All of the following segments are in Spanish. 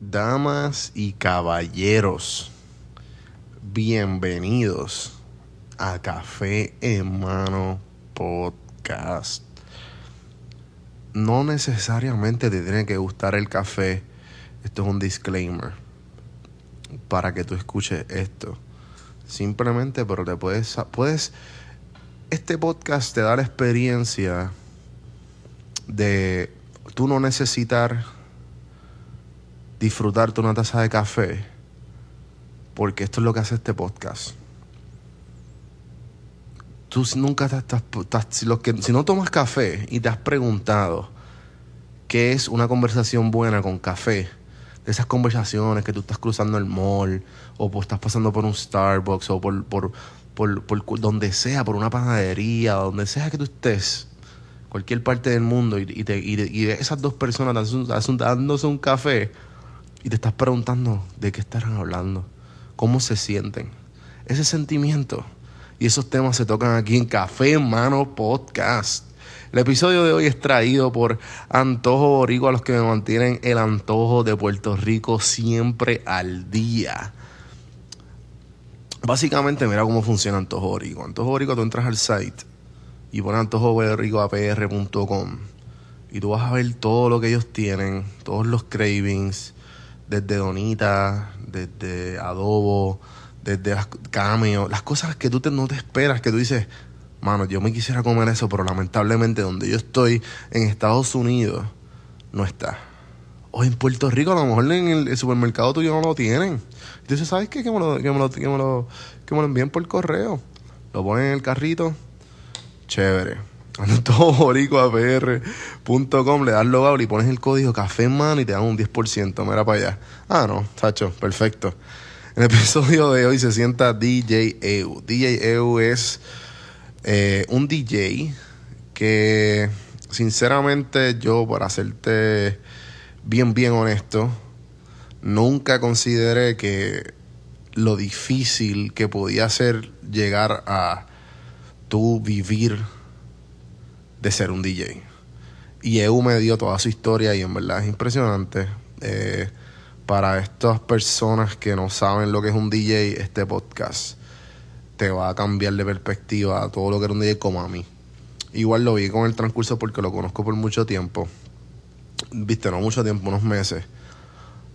Damas y caballeros, bienvenidos a Café en Mano Podcast. No necesariamente te tiene que gustar el café. Esto es un disclaimer para que tú escuches esto. Simplemente, pero te puedes, puedes. Este podcast te da la experiencia de tú no necesitar disfrutarte una taza de café, porque esto es lo que hace este podcast. Tú nunca estás, si, que, si no tomas café y te has preguntado qué es una conversación buena con café, de esas conversaciones que tú estás cruzando el mall, o por, estás pasando por un Starbucks, o por, por, por, donde sea, por una panadería, donde sea que tú estés, cualquier parte del mundo, y, te, y, esas dos personas dándose un café, y te estás preguntando de qué estarán hablando, cómo se sienten. Ese sentimiento y esos temas se tocan aquí en Café Mano Podcast. El episodio de hoy es traído por Antojo Borico, a los que me mantienen el antojo de Puerto Rico siempre al día. Básicamente, mira cómo funciona Antojo Borico. Antojo Borico, tú entras al site y pones antojoboricoapr.com y tú vas a ver todo lo que ellos tienen, todos los cravings, desde donita, desde adobo, desde cameo, las cosas que tú no te esperas, que tú dices, mano, yo me quisiera comer eso, pero lamentablemente donde yo estoy, en Estados Unidos, no está. O en Puerto Rico, a lo mejor en el, supermercado tuyo no lo tienen. Entonces, ¿sabes qué? Que lo, que me lo, que me lo, que me lo envíen por correo. Lo ponen en el carrito. Chévere com le das logout y pones el código café en mano y te dan un 10%. Mira para allá. Ah, no, Tacho, perfecto. En el episodio de hoy se sienta DJ EU. DJ EU es eh, un DJ que, sinceramente, yo, para hacerte bien, bien honesto, nunca consideré que lo difícil que podía ser llegar a tú vivir de ser un DJ. Y EU me dio toda su historia y en verdad es impresionante. Eh, para estas personas que no saben lo que es un DJ, este podcast te va a cambiar de perspectiva a todo lo que era un DJ como a mí. Igual lo vi con el transcurso porque lo conozco por mucho tiempo. Viste, no mucho tiempo, unos meses.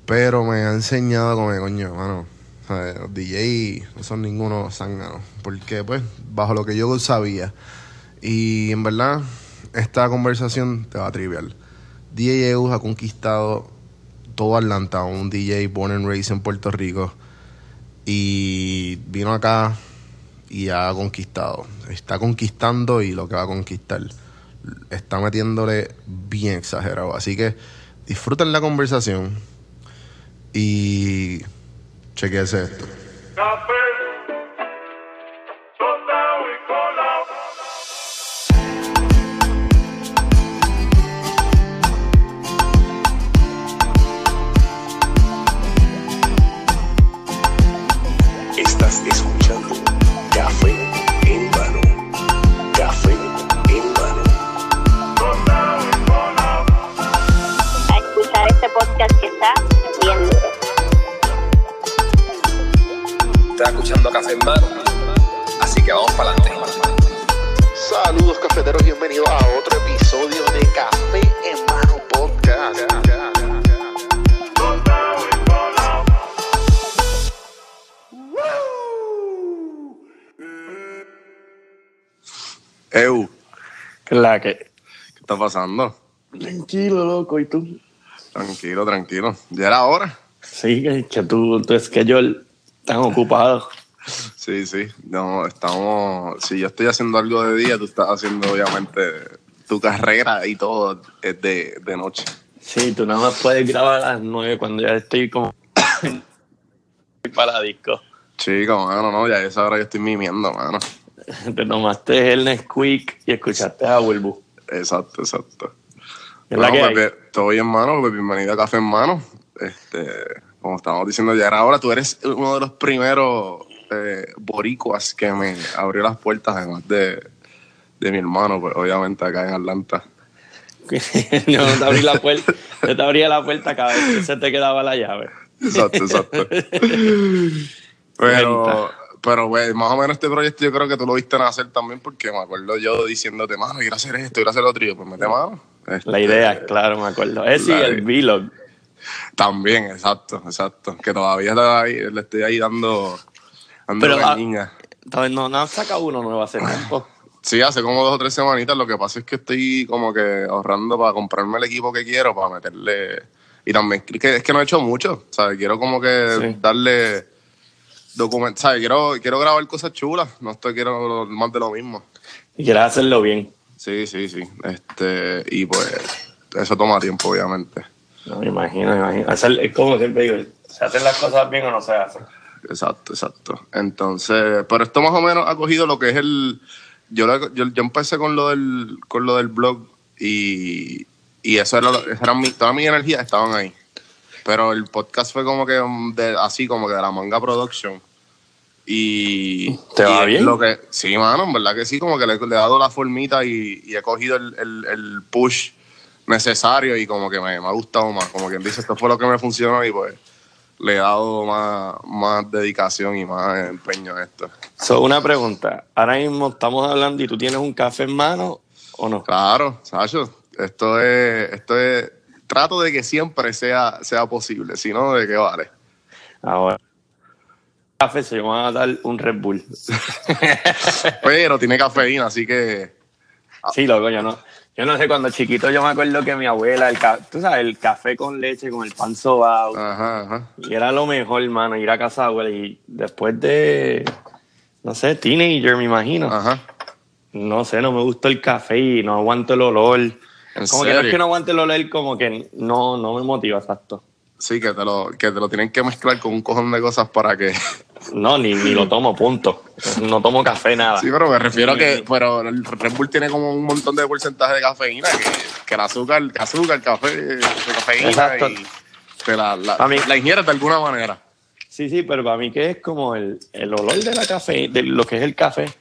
Pero me ha enseñado como, coño, mano, los DJ no son ninguno zángano. Porque, pues, bajo lo que yo sabía, y en verdad, esta conversación te va a triviar. DJ EU ha conquistado todo Atlanta, un DJ born and raised en Puerto Rico. Y vino acá y ha conquistado. Está conquistando y lo que va a conquistar. Está metiéndole bien exagerado. Así que disfruten la conversación y chequense esto. Que. ¿Qué está pasando? Tranquilo, loco, ¿y tú? Tranquilo, tranquilo. ¿Ya era hora? Sí, que, tú, tu schedule tan ocupado. Sí, sí. No, estamos. Si yo estoy haciendo algo de día, tú estás haciendo, obviamente, tu carrera y todo es de, de noche. Sí, tú nada más puedes grabar a las nueve cuando ya estoy como. para la disco. Chico, mano, no, ya a esa hora yo estoy mimiendo, mano. Te tomaste el Nesquik y escuchaste a Wilbu. Exacto, exacto. Bueno, todo bien, mano. Pues bienvenido a Café en Mano. Este, como estábamos diciendo ya ahora, tú eres uno de los primeros eh, boricuas que me abrió las puertas, además de, de mi hermano, pues obviamente acá en Atlanta. yo no te abrí la puerta, te abría la puerta cada vez que se te quedaba la llave. Exacto, exacto. pero, pero, güey, más o menos este proyecto yo creo que tú lo viste nacer también porque me acuerdo yo diciéndote, mano, quiero hacer esto, quiero hacer lo otro. Y yo, pues mete mano. Este, la idea, claro, me acuerdo. Es sí, el vlog. También, exacto, exacto. Que todavía le, estoy ahí dando, dando Pero, ah, no, no han sacado uno nuevo hace tiempo. Sí, hace como dos o tres semanitas. Lo que pasa es que estoy como que ahorrando para comprarme el equipo que quiero, para meterle. Y también es que no he hecho mucho. ¿sabes? Quiero como que darle documentos. ¿sabes? Quiero, quiero grabar cosas chulas. No estoy quiero más de lo mismo. Y quieres hacerlo bien. Sí, sí, sí. Este, y pues eso toma tiempo, obviamente. No, me imagino, me imagino. es como siempre digo, ¿se hacen las cosas bien o no se hacen? Exacto, exacto. Entonces, pero esto más o menos ha cogido lo que es el yo, yo, yo, empecé con lo del, con lo del blog y, y eso era, era mi, toda mi energía estaban ahí. Pero el podcast fue como que de, así, como que de la manga production. Y. ¿Te va bien? Lo que, sí, mano, en verdad que sí, como que le, he dado la formita y, y he cogido el, el, el, push necesario y como que me, me ha gustado más. Como quien dice, esto fue lo que me funcionó y pues le he dado más, más dedicación y más empeño a esto. So, una pregunta. Ahora mismo estamos hablando y tú tienes un café en mano o no? Claro, Sacho. Esto es, esto es, trato de que siempre sea, sea posible, si no, ¿de qué vale? Ahora, café se llama a dar un Red Bull. Pero tiene cafeína, así que... Sí, loco, yo no, yo no sé, cuando chiquito yo me acuerdo que mi abuela, el tú sabes, el café con leche, con el pan sobao. Ajá, ajá. Y era lo mejor, hermano, ir a casa abuela. Y después de, no sé, teenager, me imagino. Ajá. No sé, no me gustó el café y no aguanto el olor. Como que no es que no aguante el olor, como que no, no me motiva, exacto. Sí, que te, lo, que te lo tienen que mezclar con un cojón de cosas para que no, ni, ni lo tomo, punto. No tomo café, nada. Sí, pero me refiero a que pero el Red Bull tiene como un montón de porcentaje de cafeína, que, que el azúcar, el azúcar, el café, de cafeína Exacto. y te la, la, mí, la ingieres de alguna manera. Sí, sí, pero para mí que es como el, el olor de la café, de lo que es el café.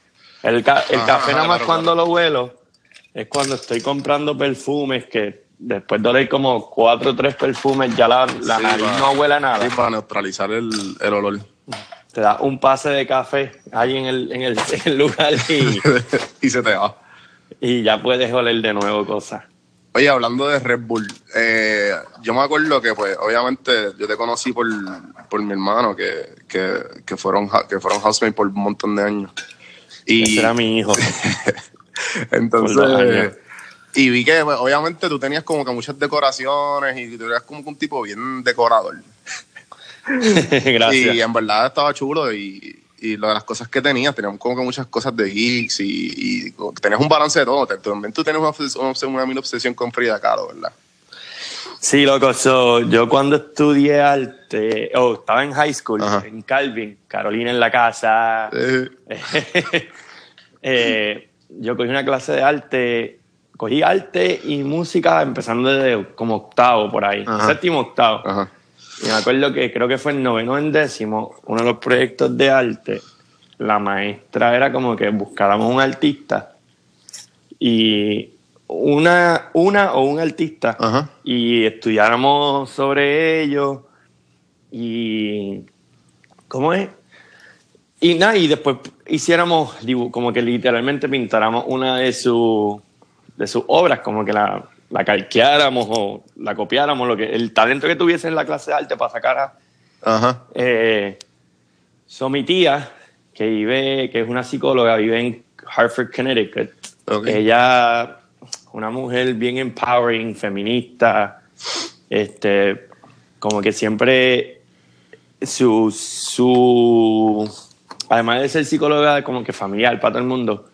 El, el café nada más cuando lo huelo es cuando estoy comprando perfumes que después de oler como cuatro o tres perfumes ya la, la nariz no huele a nada. Sí, para neutralizar el, el olor te da un pase de café ahí en el, en el, lugar y, y se te va. Y ya puedes oler de nuevo cosas. Oye, hablando de Red Bull, eh, yo me acuerdo que, pues, obviamente, yo te conocí por, por mi hermano, que, que, que, fueron, que fueron housemates por un montón de años. Y, Ese era mi hijo. Entonces, y vi que, pues, obviamente, tú tenías como que muchas decoraciones y tú eras como un tipo bien decorador. Gracias. Y en verdad estaba chulo y, y lo de las cosas que tenías, teníamos como que muchas cosas de geeks y, y tenías un balance de todo. También tú tienes una, una, una obsesión con Frida Kahlo, ¿verdad? Sí, loco. yo cuando estudié arte, oh, estaba en high school, en Calvin, Carolina en la casa. eh, yo cogí una clase de arte, cogí arte y música empezando desde como octavo por ahí, séptimo octavo. Ajá. Y me acuerdo que creo que fue en noveno en décimo, uno de los proyectos de arte, la maestra era como que buscáramos un artista y una, una o un artista y estudiáramos sobre ello y ¿cómo es? Y nada, y después hiciéramos como que literalmente pintáramos una de, su, de sus obras, como que la la calqueáramos o la copiáramos, lo que, el talento que tuviese en la clase de arte para sacar a... Ajá. Eh, mi tía, que vive, que es una psicóloga, vive en Hartford, Connecticut. Ella, una mujer bien empowering, feminista, este, como que siempre su, su, además de ser psicóloga, como que familiar para todo el mundo,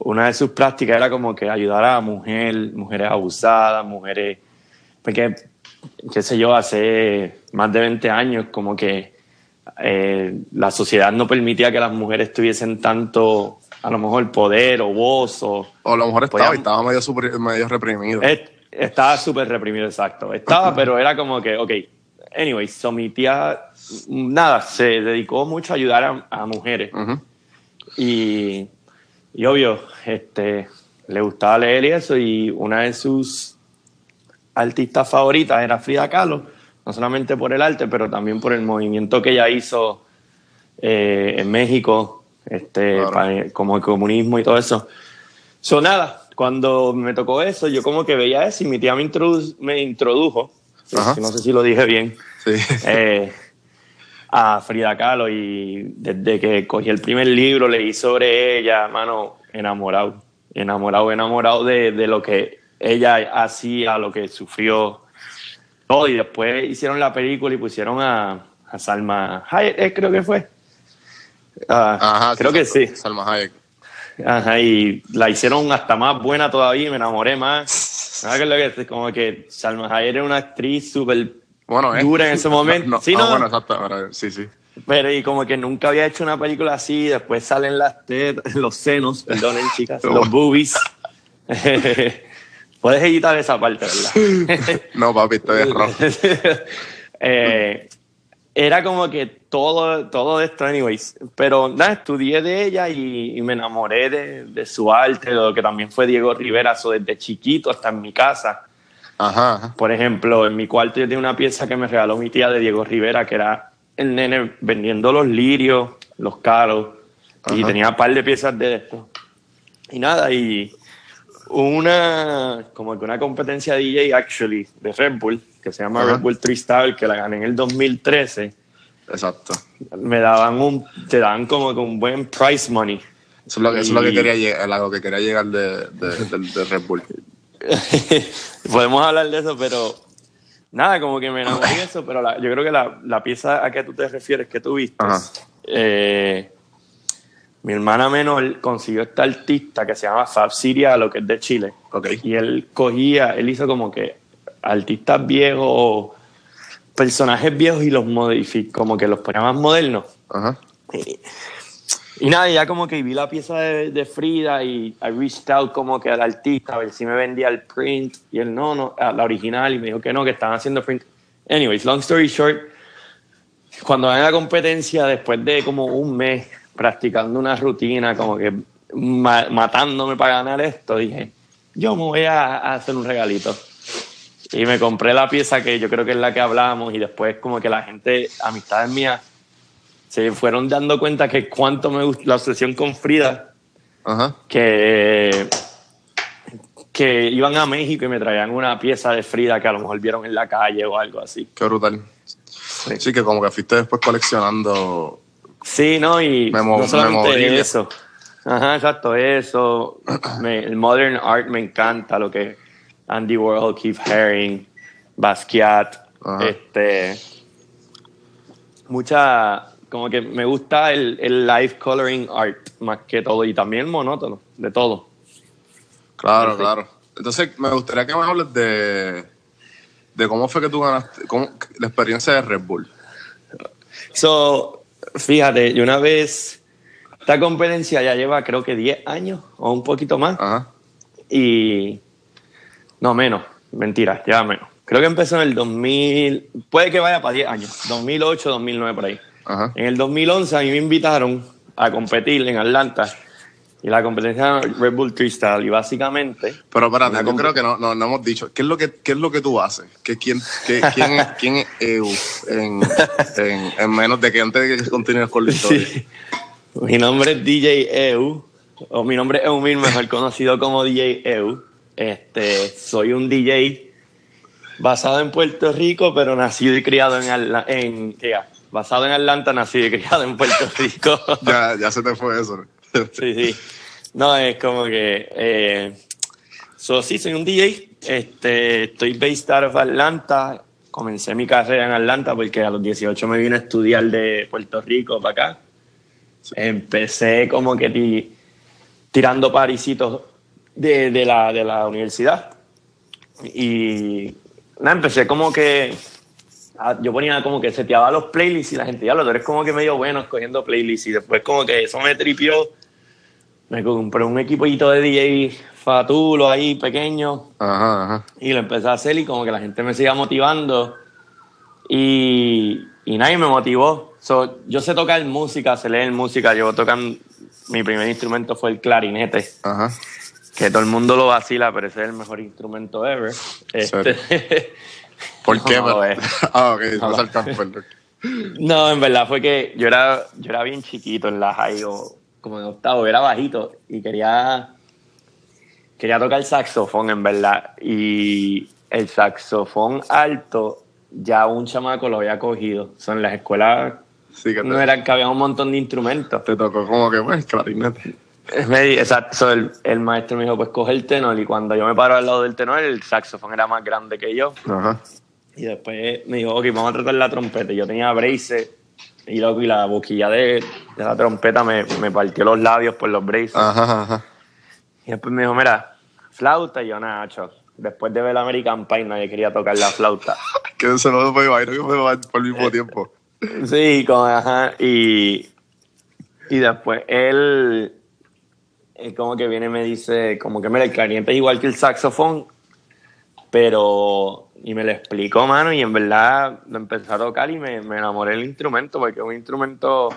una de sus prácticas era como que ayudar a mujeres, mujeres abusadas, mujeres, porque, qué sé yo, hace más de 20 años como que eh, la sociedad no permitía que las mujeres tuviesen tanto, a lo mejor, poder o voz. O, o a lo mejor estaba, estaba medio, medio reprimido. estaba súper reprimido, exacto. Estaba, pero era como que, ok, anyway, so mi tía, nada, se dedicó mucho a ayudar a, mujeres. Y y obvio, este, le gustaba leer y eso, y una de sus artistas favoritas era Frida Kahlo, no solamente por el arte, pero también por el movimiento que ella hizo eh, en México, este, como el comunismo y todo eso. So, nada, cuando me tocó eso, yo como que veía eso y mi tía me, me introdujo, no sé si lo dije bien, eh, a Frida Kahlo y desde que cogí el primer libro leí sobre ella, mano, enamorado, enamorado, enamorado de, de lo que ella hacía, lo que sufrió, todo. Y después hicieron la película y pusieron a, a Salma Hayek, eh, creo que fue. Ah, Ajá, creo que sí. Salma Hayek. Ajá, y la hicieron hasta más buena todavía me enamoré más. Que como que Salma Hayek era una actriz súper bueno, dura en ese momento. sí, no, bueno, exacto. Sí, sí. Pero y como que nunca había hecho una película así, después salen las tetas, los senos, perdonen chicas, los boobies. Puedes editar esa parte, ¿verdad? no, papi, estoy errado. eh, era como que todo, todo esto, anyways. Pero nada, estudié de ella y, me enamoré de, de, su arte, de lo que también fue Diego Rivera, eso desde chiquito hasta en mi casa. Ajá, Por ejemplo, en mi cuarto yo tenía una pieza que me regaló mi tía de Diego Rivera, que era el nene vendiendo los lirios, los caros, y tenía un par de piezas de esto. Y nada, y una, como que una competencia DJ, actually, de Red Bull, que se llama Red Bull Tristal, que la gané en el 2013. Exacto. Me daban un, te daban como un buen price money. Eso es lo, que, es lo que quería llegar, lo que quería llegar de, de, Red Bull. Podemos hablar de eso, pero nada, como que me enamoré de eso, pero yo creo que la, la, pieza a que tú te refieres que tú viste, eh, mi hermana menor consiguió esta artista que se llama Fab lo que es de Chile. Okay. Y él cogía, él hizo como que artistas viejos, personajes viejos y los modificó, como que los ponía más modernos. Y, nada, ya como que vi la pieza de, Frida y I reached out como que al artista a ver si me vendía el print y él no, no, la original y me dijo que no, que estaban haciendo print. Anyways, long story short, cuando a la competencia, después de como un mes practicando una rutina, como que matándome para ganar esto, dije, yo me voy a hacer un regalito. Y me compré la pieza que yo creo que es la que hablamos y después como que la gente, amistades mías, se fueron dando cuenta que cuánto me gusta la obsesión con Frida, que que iban a México y me traían una pieza de Frida que a lo mejor vieron en la calle o algo así. Qué brutal. Sí, que como que fuiste después coleccionando. Sí, no, y no solamente eso. Ajá, exacto, eso. el modern art me encanta, lo que Andy Warhol, Keith Haring, Basquiat, este, mucha, como que me gusta el, el live coloring art más que todo y también monótono, de todo. Claro, claro. Entonces, me gustaría que me hables de, de cómo fue que tú ganaste, cómo, la experiencia de Red Bull. So, fíjate, yo una vez, esta competencia ya lleva creo que 10 años o un poquito más. Ajá. Y no, menos. Mentira, ya menos. Creo que empezó en el 2000, puede que vaya para 10 años, 2008, 2009 por ahí. En el 2011 a mí me invitaron a competir en Atlanta y la competencia Red Bull Crystal y básicamente... Pero espérate, yo creo que no, no, no, hemos dicho, ¿qué es lo que, qué es lo que tú haces? ¿Qué, quién, qué, quién, quién, es EU en, en, en, menos de que antes de que continúes con la historia? Mi nombre es DJ EU, o mi nombre es Eumir, mejor conocido como DJ EU. Este, soy un DJ basado en Puerto Rico, pero nacido y criado en, en basado en Atlanta, nacido y criado en Puerto Rico. ya, ya se te fue eso. sí, sí. No, es como que. Eh, sí, soy un DJ. Este, estoy based out of Atlanta. Comencé mi carrera en Atlanta porque a los 18 me vine a estudiar de Puerto Rico para acá. Empecé como que tirando parisitos de, de, la, de la universidad. Y nada, empecé como que. yo ponía como que seteaba los playlists y la gente, ya lo eres como que medio bueno escogiendo playlists. Y después, como que eso me tripió. Me compré un equipito de DJ fatulo ahí, pequeño. Ajá, Y lo empecé a hacer y como que la gente me seguía motivando. Y, y nadie me motivó. yo sé tocar música, sé leer música. Yo tocan. Mi primer instrumento fue el clarinete. Ajá que todo el mundo lo vacila, pero ese es el mejor instrumento ever. Este, ¿Por qué? ah, ok, no, en verdad fue que yo era, yo era bien chiquito en la high, o como en octavo, era bajito y quería, quería tocar el saxofón, en verdad. Y el saxofón alto, ya un chamaco lo había cogido. Son las escuelas sí, que no eran que había un montón de instrumentos. Te tocó como que, pues, clarinete. Exacto, el, el, maestro me dijo, pues coge el tenor y cuando yo me paro al lado del tenor, el saxofón era más grande que yo. Ajá. Y después me dijo, ok, vamos a tratar la trompeta. Y yo tenía braces y, loco, y la boquilla de, de la trompeta me, me, partió los labios por los braces. Ajá, ajá. Y después me dijo, mira, flauta. Y yo, nada, Después de ver American Pie, nadie quería tocar la flauta. que se lo me imagino que me va por el mismo tiempo. Sí, como, ajá. Y, y después él como que viene y me dice, como que mira, el clarinete es igual que el saxofón, pero, y me lo explicó, mano, y en verdad lo empecé a tocar y me, me enamoré del instrumento, porque es un instrumento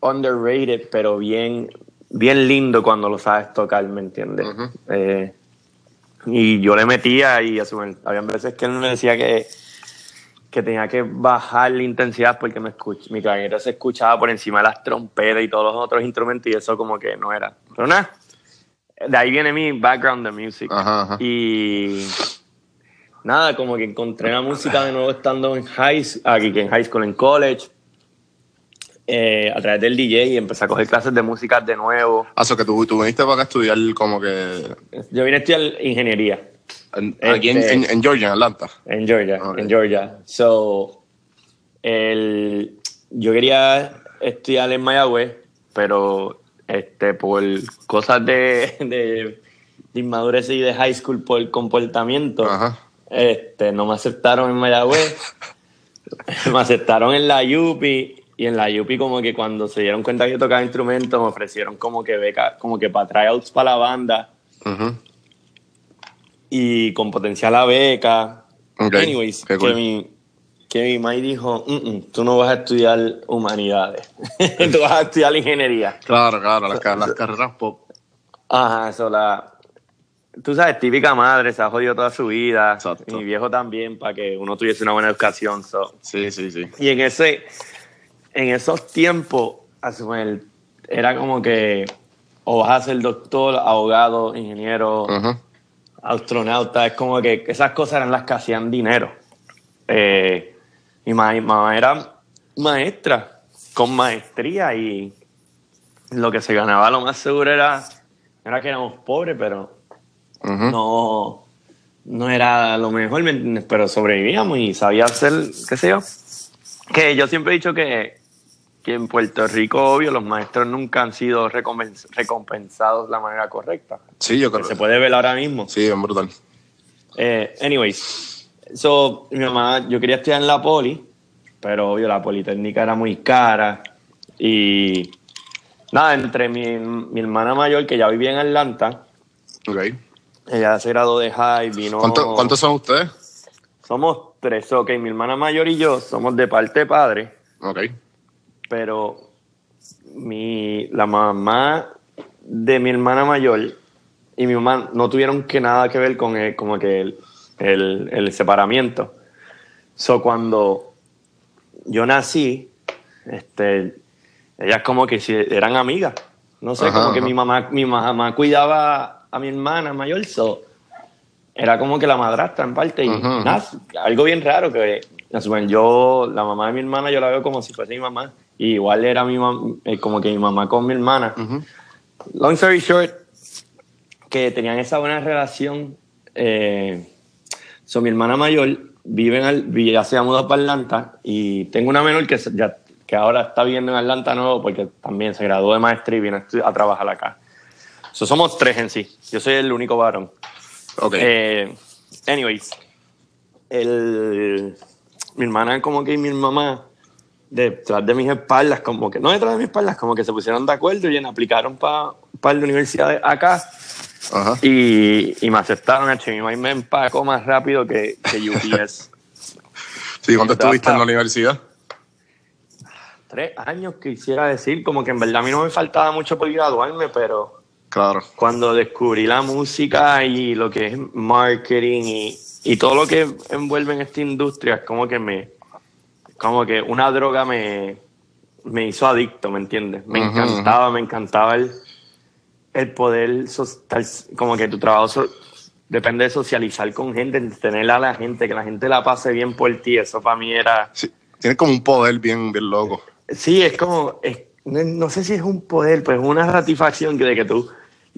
underrated, pero bien, bien lindo cuando lo sabes tocar, ¿me entiendes? Eh, y yo le metía y había veces que él me decía que que tenía que bajar la intensidad porque me mi clarinete se escuchaba por encima de las trompetas y todos los otros instrumentos y eso como que no era. Pero nada, de ahí viene mi background de music. Y nada, como que encontré la música de nuevo estando en high, aquí en high school, en college. Eh, a través del DJ y empecé a coger clases de música de nuevo. Ah, que tú, tú viniste para acá a estudiar como que... Yo vine a estudiar ingeniería. Aquí este, en, Georgia, en Atlanta. En Georgia, en Georgia. So, el, yo quería estudiar en Mayagüez, pero este, por cosas de, de, inmadurez y de high school por el comportamiento, este, no me aceptaron en Mayagüez. me aceptaron en la Yupi y en la Yupi como que cuando se dieron cuenta que yo tocaba instrumentos me ofrecieron como que beca, como que para tryouts para la banda y con potencial a beca. Anyways, que, mi, que mi May dijo, mm, mm, tú no vas a estudiar humanidades, tú vas a estudiar ingeniería. Claro, claro, las, carreras pop. Ajá, eso la... Tú sabes, típica madre, se ha jodido toda su vida. Exacto. Mi viejo también, para que uno tuviese una buena educación. Sí, sí, sí. Y en ese, en esos tiempos, era como que o vas a ser doctor, abogado, ingeniero, astronauta, es como que esas cosas eran las que hacían dinero. Eh, mi mamá era maestra, con maestría, y lo que se ganaba lo más seguro era, era que éramos pobres, pero no, no era lo mejor, pero sobrevivíamos y sabía hacer, qué sé yo. Que yo siempre he dicho que que en Puerto Rico, obvio, los maestros nunca han sido recompensados de la manera correcta. Sí, yo creo. Que se puede ver ahora mismo. Sí, es brutal. Eh, anyways, so, mi mamá, yo quería estudiar en la poli, pero obvio, la politécnica era muy cara. Y nada, entre mi, mi hermana mayor, que ya vivía en Atlanta. Ok. Ella se graduó de high, vino. ¿Cuántos son ustedes? Somos tres, ok. Mi hermana mayor y yo somos de parte padre. Ok pero mi, la mamá de mi hermana mayor y mi mamá no tuvieron que nada que ver con el, como que el, el, separamiento. So, cuando yo nací, este, ellas como que eran amigas. No sé, como que mi mamá, mi mamá cuidaba a mi hermana mayor, so, era como que la madrastra en parte. Y algo bien raro que yo, la mamá de mi hermana, yo la veo como si fuese mi mamá igual era mi eh, como que mi mamá con mi hermana. Long story short, que tenían esa buena relación. Eh, mi hermana mayor vive en ya se ha mudado para Atlanta y tengo una menor que, ya, que ahora está viviendo en Atlanta nuevo porque también se graduó de maestría y viene a trabajar acá. So, somos tres en sí. Yo soy el único varón. Okay. Eh, anyways, el, mi hermana como que mi mamá detrás de mis espaldas, como que, no detrás de mis espaldas, como que se pusieron de acuerdo y aplicaron para un par de universidades acá. Y, y, me aceptaron, mi me empacó más rápido que, que UPS. sí, ¿cuánto estuviste en la universidad? Tres años quisiera decir, como que en verdad a mí no me faltaba mucho por graduarme, pero Claro. Cuando descubrí la música y lo que es marketing y, y todo lo que envuelve en esta industria, es como que me, como que una droga me, me hizo adicto, ¿me entiendes? Me encantaba, me encantaba el, el poder, como que tu trabajo depende de socializar con gente, tener a la gente, que la gente la pase bien por ti, eso para mí era... Sí, tiene como un poder bien, bien loco. Sí, es como, no, sé si es un poder, pues una satisfacción de que tú,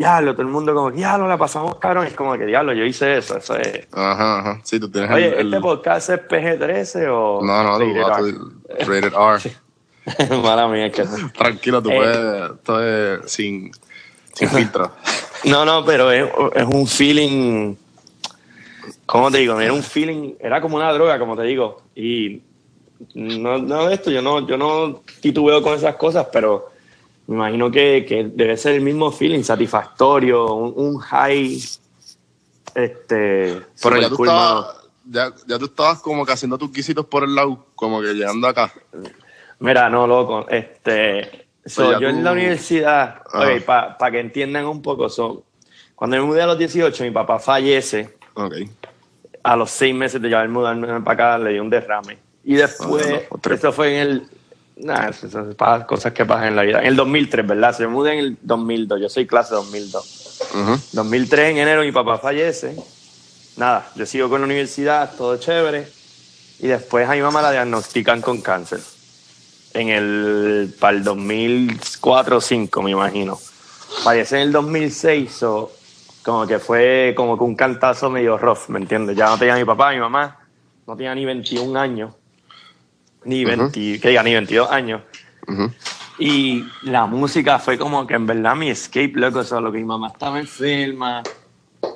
diablo, todo el mundo como, diablo, la pasamos cabrón, es como que, diablo, yo hice eso, eso es... Ajá, ajá, sí, tú tienes Oye, ¿este podcast es PG-13 o...? No, no, rated R. Rated R. Mala mía, es que... Tranquilo, tú eh, puedes, esto es sin sin filtro. No, no, pero es, un feeling. ¿Cómo te digo? Era un feeling, era como una droga, como te digo. Y no, no esto, yo no, yo no titubeo con esas cosas, pero me imagino que, debe ser el mismo feeling, satisfactorio, un, high. Este. Pero ya tú, estabas, ya, ya tú estabas como que haciendo tus quisitos por el lado, como que llegando acá. Mira, no, loco. Este, So, yo en la universidad, para que entiendan un poco, so, cuando me mudé a los 18, mi papá fallece. Okay. A los seis meses de llevar mudarme para acá, le dio un derrame. Y después, eso esto fue en el. Nada, esas cosas que pasan en la vida. En el 2003, ¿verdad? Se mudé en el 2002. Yo soy clase 2002. Uh 2003, en enero, mi papá fallece. Nada, yo sigo con la universidad, todo chévere. Y después a mi mamá la diagnostican con cáncer en el, para el 2004 o 2005, me imagino. Falleció en el 2006, o como que fue como que un cantazo medio rough, ¿me entiendes? Ya no tenía mi papá, mi mamá, no tenía ni 21 años, ni 20, que diga, ni 22 años. Y la música fue como que en verdad mi escape, loco, o lo que mi mamá estaba enferma,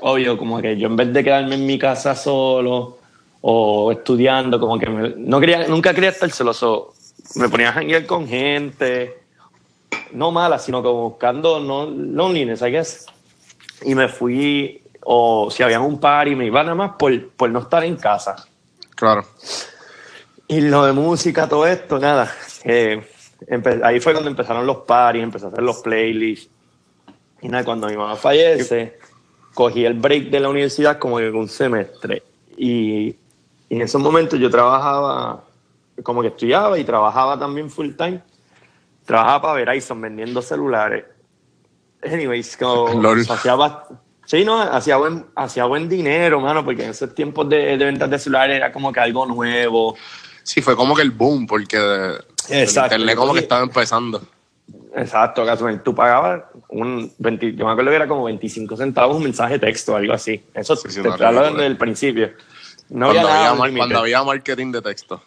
obvio, como que yo en vez de quedarme en mi casa solo o estudiando, como que no quería, nunca quería estar solo, me ponía a janguear con gente, no mala, sino como buscando no, loneliness, I guess. Y me fui, o si había un party, me iba nada más por, por no estar en casa. Claro. Y lo de música, todo esto, nada. Eh, ahí fue cuando empezaron los parties, empecé a hacer los playlists. Y nada, cuando mi mamá fallece, cogí el break de la universidad como que un semestre. Y, y en esos momentos yo trabajaba como que estudiaba y trabajaba también full time. Trabajaba para Verizon vendiendo celulares. Anyways, como hacía, sí, no, hacía buen, hacía buen dinero, mano, porque en esos tiempos de, de ventas de celulares era como que algo nuevo. Sí, fue como que el boom, porque Exacto. el internet como que estaba empezando. Exacto, tú pagabas un 20, yo me acuerdo que era como 25 centavos un mensaje de texto, algo así. Eso sí, te hablando desde el principio. No había, nada cuando había marketing de texto.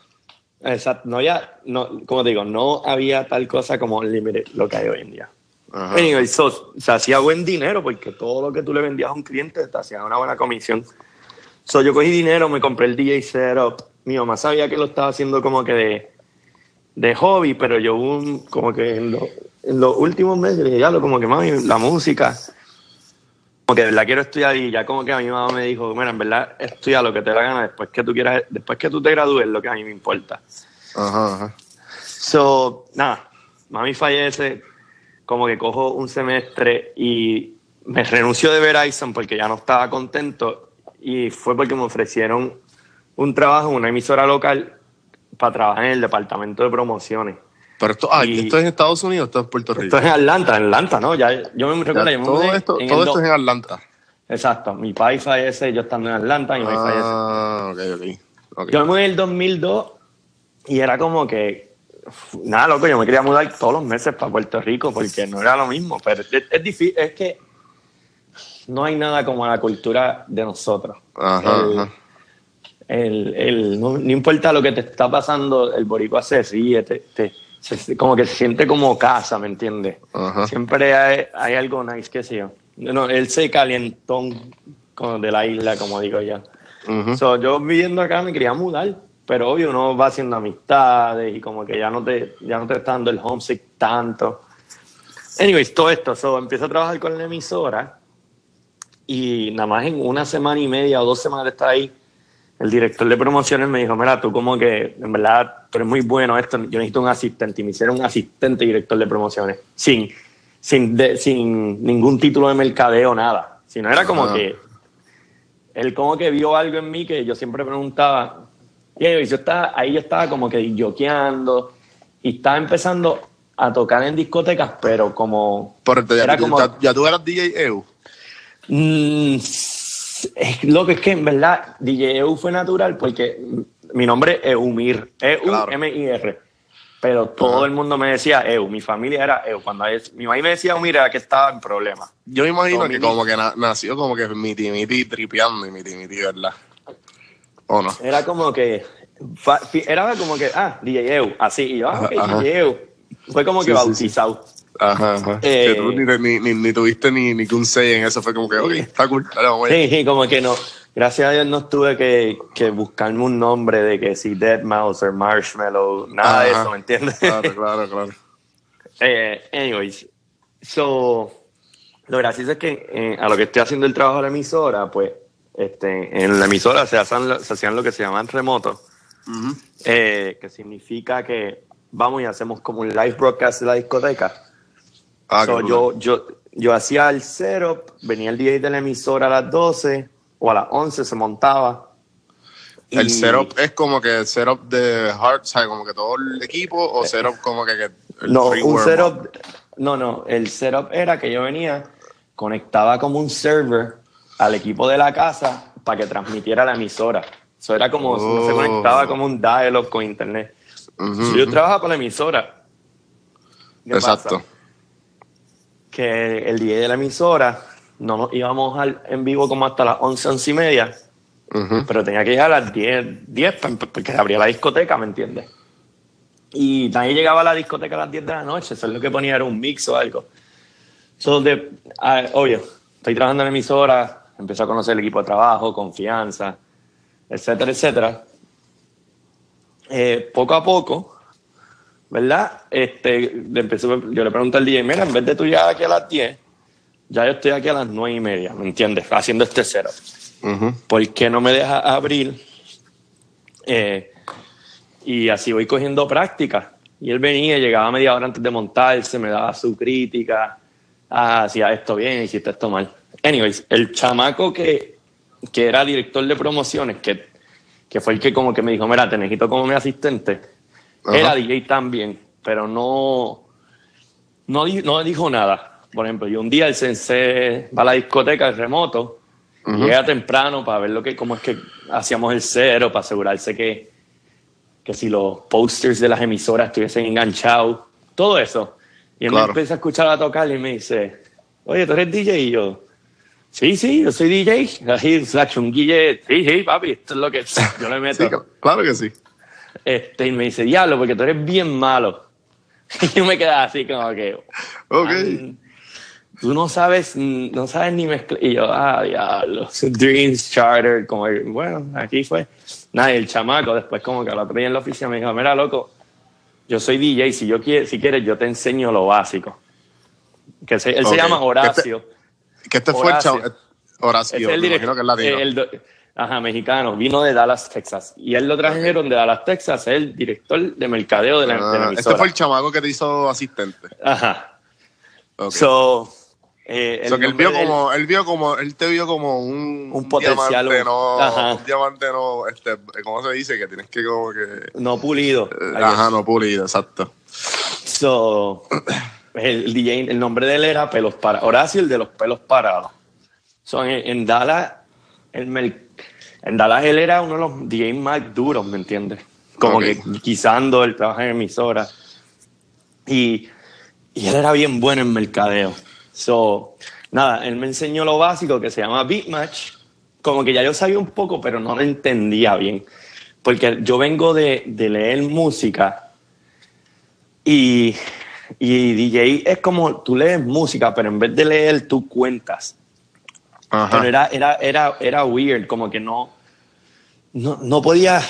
Exacto, no ya, no, como digo, no había tal cosa como Limited, lo que hay hoy en día. Anyway, se hacía buen dinero porque todo lo que tú le vendías a un cliente te hacía una buena comisión. So, yo cogí dinero, me compré el DJ Setup. Mi mamá sabía que lo estaba haciendo como que de, de hobby, pero yo un, como que en, en los últimos meses le dije, ya, lo, como que mami, la música, como que de verdad quiero estudiar y ya como que a mi mamá me dijo, mira, en verdad estudia lo que te da gana después que tú quieras, después que tú te gradúes, lo que a mí me importa. Ajá, ajá. So, nada, mami fallece, como que cojo un semestre y me renuncio de Verizon porque ya no estaba contento y fue porque me ofrecieron un trabajo en una emisora local para trabajar en el departamento de promociones. Pero esto, ah, ¿esto es en Estados Unidos esto es en Puerto Rico? Esto es en Atlanta, en Atlanta, ¿no? Ya, yo me recuerdo, ya, todo esto, todo esto es en Atlanta. Exacto, mi país fallece, yo estando en Atlanta, mi país fallece. Ah, ok, ok. Yo me mudé en el 2002 y era como que, nada, loco, yo me quería mudar todos los meses para Puerto Rico porque no era lo mismo, pero es, difícil, es que no hay nada como la cultura de nosotros. Ajá, ajá. El, el, no, importa lo que te está pasando, el boricua se ríe, te, te como que se siente como casa, ¿me entiendes? Siempre hay, hay, algo nice, que yo. No, él se calentó como de la isla, como digo yo. yo viviendo acá me quería mudar, pero obvio uno va haciendo amistades y como que ya no te, ya no te está dando el homesick tanto. Anyways, todo esto, so, empiezo a trabajar con la emisora y nada más en una semana y media o dos semanas de estar ahí, el director de promociones me dijo, mira, tú como que, en verdad, tú eres muy bueno esto, yo necesito un asistente. Y me hicieron un asistente director de promociones, sin, sin, sin ningún título de mercadeo, nada. Sino era como que él como que vio algo en mí que yo siempre preguntaba. Y yo estaba, ahí yo estaba como que yoqueando y estaba empezando a tocar en discotecas, pero como... era como ya, tú eras DJ EU. Mm, es, lo que es que en verdad DJ EU fue natural porque mi nombre es Eumir, E-U-M-I-R. Pero todo el mundo me decía EU, mi familia era EU. Cuando mi mamá me decía Eumir era que estaba en problema. Yo me imagino que como que nació como que miti miti tripeando y miti miti, ¿verdad? ¿O no? Era como que, era como que, ah, DJ EU, así, y yo, ah, DJ EU. Fue como que bautizado. Ajá, ajá. que tú eh, ni, ni, ni, tuviste ni, ni un say en eso, fue como que, ok, está cool, Sí, sí, como que no. Gracias a Dios no tuve que, que buscarme un nombre de que si Dead Mouse o Marshmallow, nada de eso, ¿me entiendes? Claro, claro, claro. eh, anyways, so, lo gracioso es que eh, a lo que estoy haciendo el trabajo de la emisora, pues, este, en la emisora se, hacían, se hacían lo que se llaman remotos, eh, que significa que vamos y hacemos como un live broadcast de la discoteca. Ah, yo, yo, yo hacía el setup, venía el DJ de la emisora a las 12 o a las 11 se montaba. ¿El setup es como que el setup de hard, ¿sabes? Como que todo el equipo o setup como que... no, un setup... No, no, el setup era que yo venía, conectaba como un server al equipo de la casa para que transmitiera la emisora. Eso era como, se conectaba oh. como un dialog con internet. yo trabajaba para la emisora. Exacto. Que el día de la emisora no nos íbamos al, en vivo como hasta las 11, 11 y media, pero tenía que llegar a las 10, 10 porque abría la discoteca, ¿me entiendes? Y nadie llegaba a la discoteca a las 10 de la noche, eso es lo que ponía era un mix o algo. So de, obvio, estoy trabajando en la emisora, empecé a conocer el equipo de trabajo, confianza, etcétera, etcétera. Eh, poco a poco, ¿verdad? Este, yo le pregunto al DJ, mira, en vez de tú llegar aquí a las 10, ya yo estoy aquí a las 9 y media, ¿me entiendes? Haciendo este cero. ¿Por qué no me deja abrir? Eh, y así voy cogiendo práctica. Y él venía, llegaba media hora antes de montarse, me daba su crítica. Ah, hacía esto bien, hiciste esto mal. Anyways, el chamaco que, que era director de promociones, que, que fue el que como que me dijo, mira, te necesito como mi asistente, era DJ también, pero no, no, no dijo nada. Por ejemplo, yo un día el sensei va a la discoteca de remoto, llega temprano para ver lo que, cómo es que hacíamos el cero, para asegurarse que, que si los posters de las emisoras estuviesen enganchados, todo eso. Y él me empieza a escuchar a tocar y me dice, oye, ¿tú eres DJ? Y yo, Sí, sí, yo soy DJ. Ahí, la chunguille. Sí, sí, papi, esto es lo que yo le meto. claro que sí. Este, y me dice, diablo, porque tú eres bien malo. Y yo me quedaba así como que. Ok. tú no sabes, no sabes ni mezclar. Y yo, ah, diablo. Dreams Charter, como, bueno, aquí fue. Nada, el chamaco, después como que lo otro en la oficina me dijo, mira, loco, yo soy DJ, si, yo quiero, si quieres yo te enseño lo básico. Que él se llama Horacio. Que este fue el Horacio, es el director, que es latino. El, ajá, mexicano, vino de Dallas, Texas. Y él lo trajeron de Dallas, Texas, es el director de mercadeo de la, ah, Este fue el chamaco que te hizo asistente. Ajá. So, eh, que él vio como, él vio como, él te vio como un, un potencial, diamante, no, ajá. un diamante no, este, ¿cómo se dice? Que tienes que como que... No pulido. Eh, ajá, no pulido, exacto. So, el DJ, el nombre de él era Pelos Parados, Horacio, el de los pelos parados. Son en, Dallas, el, en Dallas él era uno de los DJs más duros, ¿me entiendes? Como que guisando, él trabaja en emisora. Y, y él era bien bueno en mercadeo. So, nada, él me enseñó lo básico que se llama Beat Match. Como que ya yo sabía un poco, pero no lo entendía bien. Porque yo vengo de, de leer música y y DJ es como tú lees música, pero en vez de leer, tú cuentas. Pero era, era, era, era weird, como que no, no, no podía,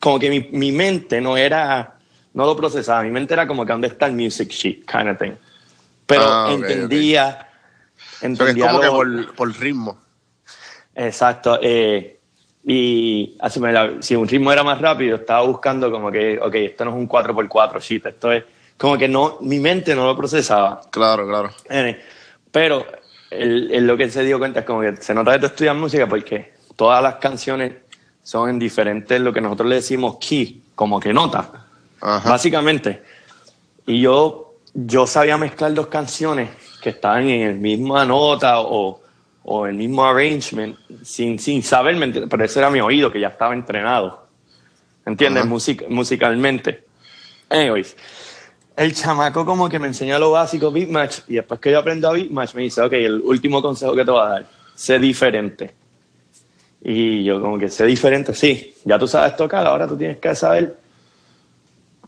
como que mi, mi, mente no era, no lo procesaba. Mi mente era como que dónde está el music sheet, kind of thing. Pero ah, entendía, entendía. como que por, por, ritmo. Exacto. Eh, y así me si un ritmo era más rápido, estaba buscando como que, ok, esto no es un 4x4 sheet, esto es como que no, mi mente no lo procesaba. Claro, claro. Pero él, lo que se dio cuenta es como que se nota que tú estudias música porque todas las canciones son en diferentes, lo que nosotros le decimos key, como que nota, básicamente. Y yo, yo sabía mezclar dos canciones que estaban en la misma nota o, o el mismo arrangement sin, sin saber, pero ese era mi oído que ya estaba entrenado. ¿Entiendes? musicalmente. Anyways, el chamaco como que me enseñó lo básico Beatmatch y después que yo aprendo a Beatmatch me dice, ok, el último consejo que te voy a dar, sé diferente. Y yo como que sé diferente, sí, ya tú sabes tocar, ahora tú tienes que saber.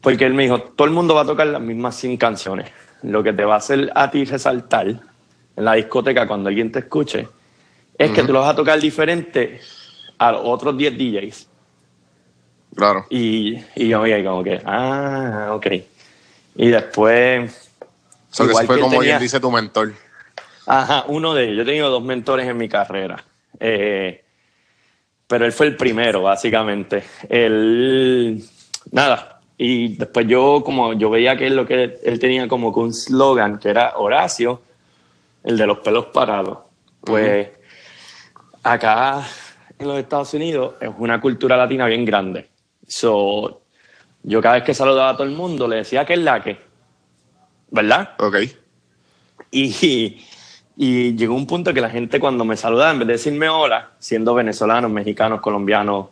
Porque él me dijo, todo el mundo va a tocar las mismas 100 canciones. Lo que te va a hacer a ti resaltar en la discoteca cuando alguien te escuche es que tú lo vas a tocar diferente a los otros 10 DJs. Claro. Y, y yo me como que, ah, ok. Y después. Que fue como quien dice tu mentor. Ajá, uno de ellos. Yo he tenido dos mentores en mi carrera. Eh, pero él fue el primero, básicamente. Él. Nada. Y después yo, como yo veía que él, lo que él tenía como que un slogan que era Horacio, el de los pelos parados. Pues acá en los Estados Unidos es una cultura latina bien grande. So, yo cada vez que saludaba a todo el mundo le decía que es la que, ¿verdad? Ok. Y, y, llegó un punto que la gente cuando me saludaba, en vez de decirme hola, siendo venezolanos, mexicanos, colombianos,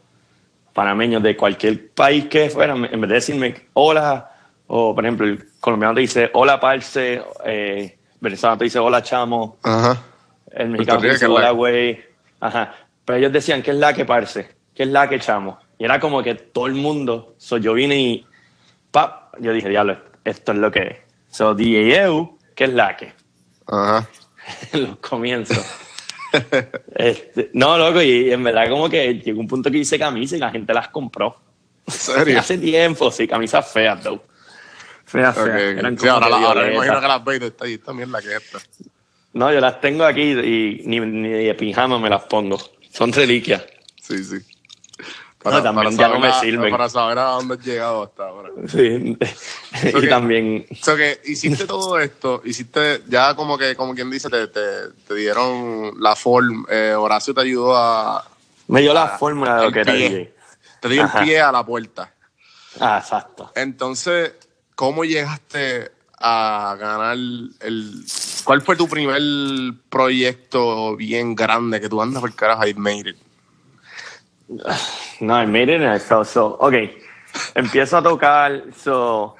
panameños, de cualquier país que fuera, en vez de decirme hola, o por ejemplo, el colombiano te dice hola, parce, eh, venezolano te dice hola, chamo, Ajá. el mexicano te dice hola, güey, ajá. Pero ellos decían, ¿qué es la que, parce? ¿Qué es la que, chamo? Y era como que todo el mundo, so, yo vine y, pap, yo dije, diablo, esto es lo que es. So, DAU, que es la que. Ajá. los comienzos. este, no, loco, y en verdad como que llegó un punto que hice camisas y la gente las compró. ¿En serio? Hace tiempo, sí, camisas feas, though. Feas, feas. Eran sí, ahora, ahora me imagino que las veis, está ahí también la que esta. No, yo las tengo aquí y ni, ni de pijama me las pongo. Son reliquias. Sí, sí. Para, no, también ya no me sirven. Para saber a dónde has llegado hasta ahora. Sí, y también... O sea que hiciste todo esto, hiciste ya como que, como quien dice, te, te, te dieron la forma, eh, Horacio te ayudó a... Me dio la fórmula de lo que era Te dio el pie a la puerta. Ah, exacto. Entonces, ¿cómo llegaste a ganar el... ¿Cuál fue tu primer proyecto bien grande que tú andas por carajo I made it? No, I made it and I felt so. Ok, empiezo a tocar, so.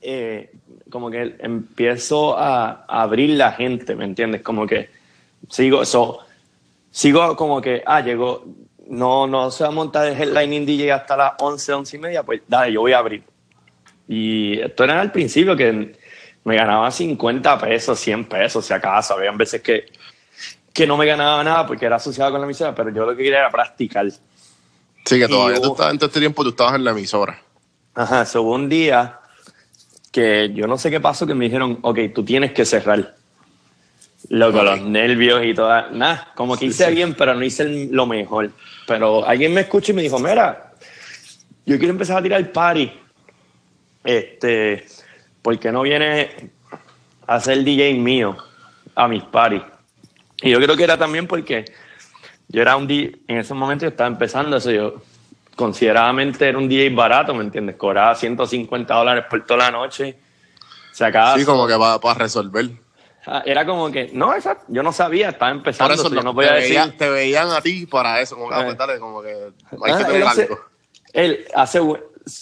Eh, como que empiezo a, abrir la gente, ¿me entiendes? Como que sigo, so, sigo como que, ah, llegó, no, no se va a montar el headlining DJ hasta las 11, 11 y media, pues dale, yo voy a abrir. Y esto era al principio que me ganaba 50 pesos, 100 pesos, si acaso. Habían veces que que no me ganaba nada porque era asociado con la emisora, pero yo lo que quería era practicar. Sí, que todavía tú estabas, en todo este tiempo tú estabas en la emisora. Ajá, so, un día que yo no sé qué pasó, que me dijeron, ok, tú tienes que cerrar. Loco, los nervios y toda, nada, como que hice bien, pero no hice lo mejor. Pero alguien me escucha y me dijo, mira, yo quiero empezar a tirar el party. Este, ¿por qué no viene a ser DJ mío a mis parties? Y yo creo que era también porque yo era un DJ, en ese momento yo estaba empezando eso, yo consideradamente era un DJ barato, ¿me entiendes? Cobraba 150 dólares por toda la noche. Sacaba sí, como que para, para resolver. Ah, era como que, no, esa, yo no sabía, estaba empezando. Eso no, te, veían, te, veían, a ti para eso, como que, pues, como que hay que ah, tener algo. Él hace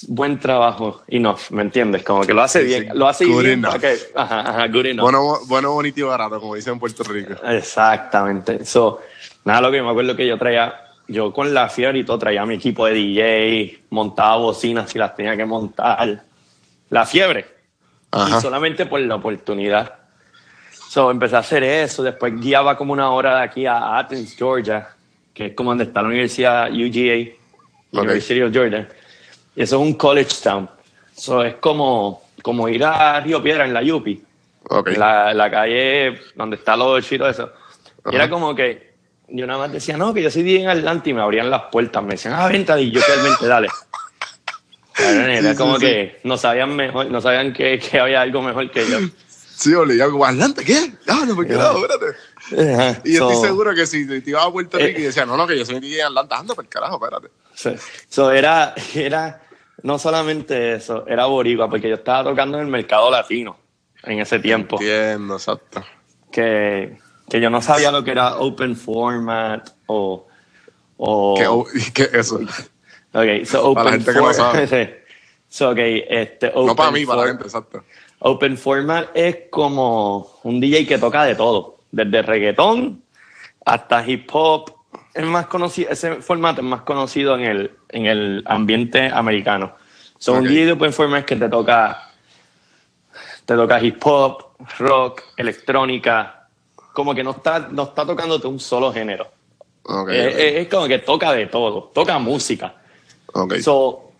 buen trabajo enough, ¿me entiendes? Como que lo hace bien, lo hace bien. Okay. Ajá, ajá, good enough. Bueno, bueno, bonito y barato, como dicen en Puerto Rico. Exactamente. So, nada, lo que me acuerdo que yo traía, yo con la fiebre y todo traía mi equipo de DJ, montaba bocinas si las tenía que montar. La fiebre. Ajá. Y solamente por la oportunidad. So, empecé a hacer eso, después guiaba como una hora de aquí a Athens, Georgia, que es como donde está la Universidad UGA, University of Georgia y eso es un college town. Eso es como, como ir a Río Piedra en la Yupi. Okay. La, la calle donde está los chitos eso. Y era como que yo nada más decía, no, que yo soy en Atlanta y me abrían las puertas. Me decían, ah, venta, y yo realmente, dale. Era como que no sabían mejor, no sabían que, que había algo mejor que yo. Sí, obligado, como Atlanta, ¿qué? Ah, no, porque no, espérate. y estoy seguro que si te ibas a Puerto Rico y eh, decía, no, no, que yo soy DJ en Atlanta, anda por carajo, espérate. Sí. So, era, era no solamente eso, era boricua, porque yo estaba tocando en el mercado latino en ese tiempo. Entiendo, exacto. Que, que yo no sabía lo que era open format o... o ¿Qué, ¿Qué, eso? Ok, so open para la gente que no sabe. so, okay, este, open no para mí, para la gente, exacto. Open format es como un DJ que toca de todo, desde reggaetón hasta hip hop. Es más conocido, ese formato es más conocido en el, en el ambiente americano. Son un DJ de open format que te toca, te toca hip hop, rock, electrónica, como que no está, no está tocándote un solo género. es, como que toca de todo, toca música. Okay. So,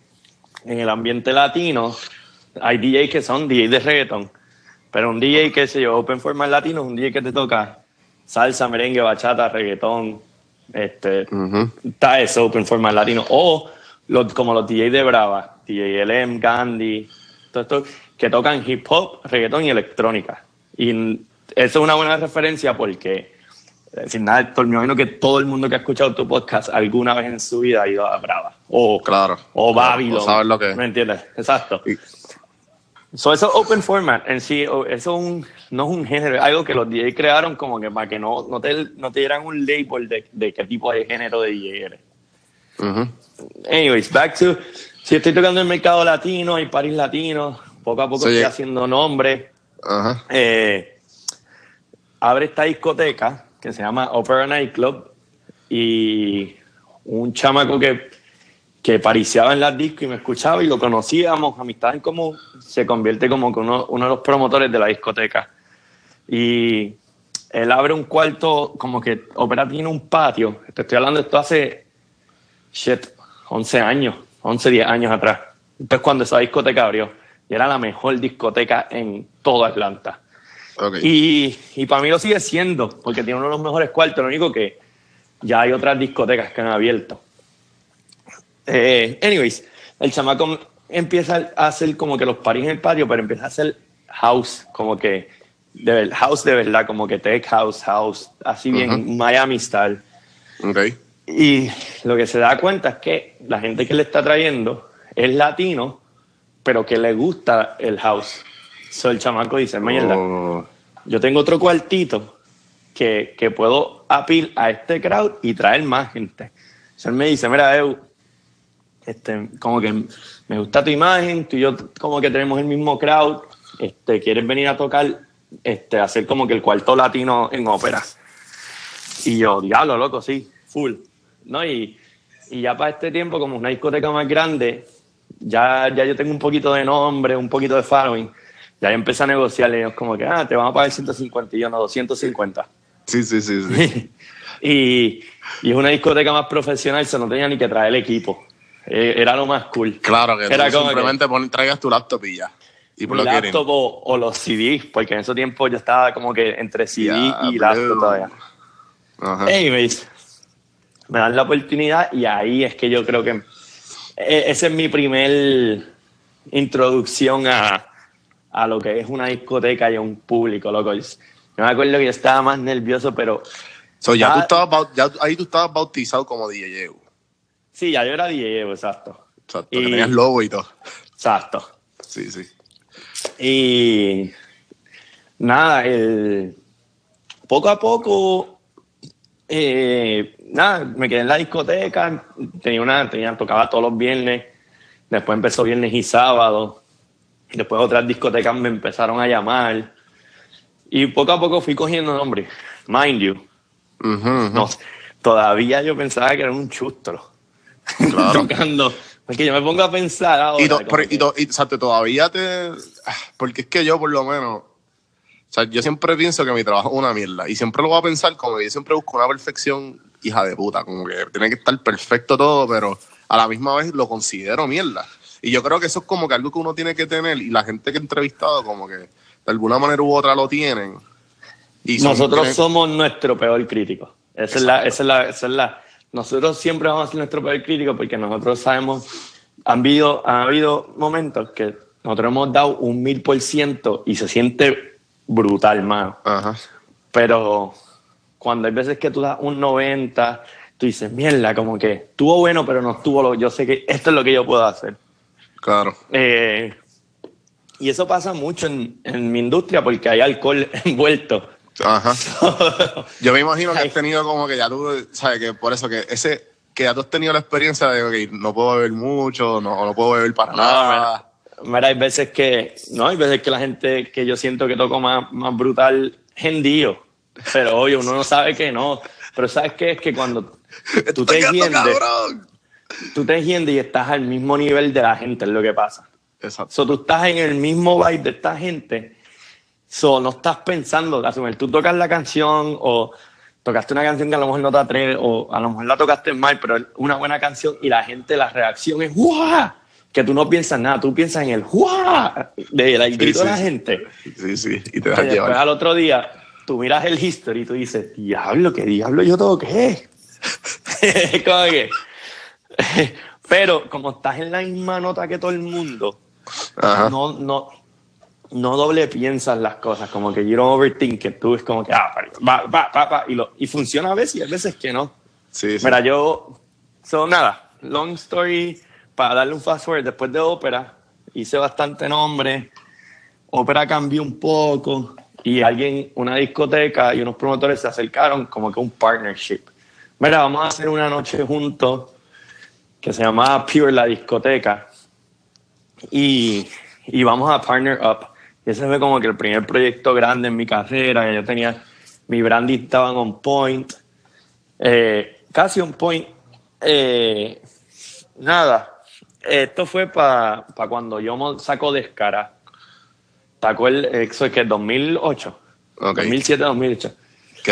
en el ambiente latino, hay DJs que son DJs de reggaeton, pero un DJ que se yo, open format latino, es un DJ que te toca salsa, merengue, bachata, reggaetón, este, está eso, open format latino, o los, como los DJs de Brava, DJ LM, Gandhi, todo esto, que tocan hip hop, reggaetón y electrónica. Y eso es una buena referencia porque, sin nada, me imagino que todo el mundo que ha escuchado tu podcast alguna vez en su vida ha ido a Brava. O, claro. O Babylon. lo que ¿Me entiendes? Exacto. So, eso open format en sí, eso un, no es un género, es algo que los DJ crearon como que para que no, no, te, no te dieran un label de, de qué tipo de género de DJ eres. Anyways, back to, si estoy tocando el mercado latino, y París latino, poco a poco estoy haciendo nombre. Eh, abre esta discoteca que se llama Opera Nightclub y un chamaco que que pariciaba en las discos y me escuchaba y lo conocíamos, amistad en común, se convierte como uno, uno de los promotores de la discoteca. Y él abre un cuarto, como que Opera tiene un patio. Te estoy hablando de esto hace, shit, 11 años, 11, 10 años atrás. Entonces cuando esa discoteca abrió, y era la mejor discoteca en toda Atlanta. Y, y para mí lo sigue siendo, porque tiene uno de los mejores cuartos, lo único que ya hay otras discotecas que han abierto. Eh, anyways, el chamaco empieza a hacer como que los paris en el patio, pero empieza a hacer house, como que de, house de verdad, como que tech house, house, así bien Miami style. Okay. Y lo que se da cuenta es que la gente que le está trayendo es latino, pero que le gusta el house. So el chamaco dice, mierda, oh. yo tengo otro cuartito que, que puedo apil a este crowd y traer más gente. So él me dice, mira, Eu, este, como que me gusta tu imagen, tú y yo como que tenemos el mismo crowd, este, quieres venir a tocar, este, hacer como que el cuarto latino en ópera. Y yo, diablo, loco, sí, full. ¿No? Y, y ya para este tiempo, como una discoteca más grande, ya, ya yo tengo un poquito de nombre, un poquito de following. Ya empecé a negociar, y ellos como que, ah, te vamos a pagar 150 y yo no, 250. Sí, sí, sí. sí. y, y es una discoteca más profesional, se no tenía ni que traer el equipo. Eh, era lo más cool. Claro, que era simplemente traigas tu laptop y ya. Y por lo laptop o, los CDs, porque en ese tiempo yo estaba como que entre CD y laptop todavía. Ajá. Anyways, me dan la oportunidad y ahí es que yo creo que e, esa es mi primer introducción a, a lo que es una discoteca y a un público, loco. Yo me acuerdo que yo estaba más nervioso, pero... ya, tú estabas, ya ahí tú estabas bautizado como DJ Sí, ya yo era DJ, exacto. Exacto, y, que tenías logo y todo. Exacto. Sí, sí. Y nada, el, poco a poco, eh, nada, me quedé en la discoteca, tenía una, tenía, tocaba todos los viernes, después empezó viernes y sábado, después otras discotecas me empezaron a llamar, y poco a poco fui cogiendo nombre, mind you. No, todavía yo pensaba que era un chustro. tocando. Porque yo me pongo a pensar ahora. Y, todavía te. Porque es que yo, por lo menos. O sea, yo siempre pienso que mi trabajo es una mierda. Y siempre lo voy a pensar como que yo siempre busco una perfección hija de puta. Como que tiene que estar perfecto todo, pero a la misma vez lo considero mierda. Y yo creo que eso es como que algo que uno tiene que tener. Y la gente que he entrevistado, como que de alguna manera u otra lo tienen. Y Nosotros somos nuestro peor crítico. Esa es, la, esa es la, esa es la nosotros siempre vamos a ser nuestro peor crítico porque nosotros sabemos han habido, ha habido momentos que nosotros hemos dado un mil por ciento y se siente brutal, mano. Ajá. Pero cuando hay veces que tú das un 90, tú dices, mierda, como que estuvo bueno, pero no estuvo lo. Yo sé que esto es lo que yo puedo hacer. Claro. Eh, y eso pasa mucho en, en, mi industria porque hay alcohol envuelto. Ajá. yo me imagino que has tenido como que ya tú, sabes, que por eso que ese, que ya tú has tenido la experiencia de, que no puedo beber mucho, no, no puedo beber para nada. Mira, hay veces que, no, hay veces que la gente que yo siento que toco más, más brutal, gendío. Pero oye, uno no sabe que no. Pero ¿sabes qué? Es que cuando tú te entiendes, tú te entiendes y estás al mismo nivel de la gente, es lo que pasa. Exacto. So, tú estás en el mismo vibe de esta gente. So, no estás pensando, tú tocas la canción o tocaste una canción que a lo mejor no te atreves o a lo mejor la tocaste mal, pero es una buena canción y la gente, la reacción es ¡guau! Que tú no piensas nada, tú piensas en el ¡guau! De, el grito de la gente. Sí, sí, y te vas llevar. al otro día tú miras el history y tú dices, diablo, ¿qué diablo yo toqué? como que, pero como estás en la misma nota que todo el mundo, no, no, no doble piensas las cosas, como que you don't overthink tú es como que, ah, va, va, va, va, y, lo, y funciona a veces y a veces que no. Sí, Mira, yo, so nada, long story, para darle un fast forward, después de ópera, hice bastante nombre, ópera cambió un poco, y alguien, una discoteca y unos promotores se acercaron como que un partnership. Mira, vamos a hacer una noche juntos que se llamaba Pure la discoteca y, y vamos a partner up. Y ese fue como que el primer proyecto grande en mi carrera. Yo tenía, mi branding estaba on point, eh, casi on point. Eh, nada, esto fue para cuando yo saco Descara sacó el eso es que 2008, 2007, 2008.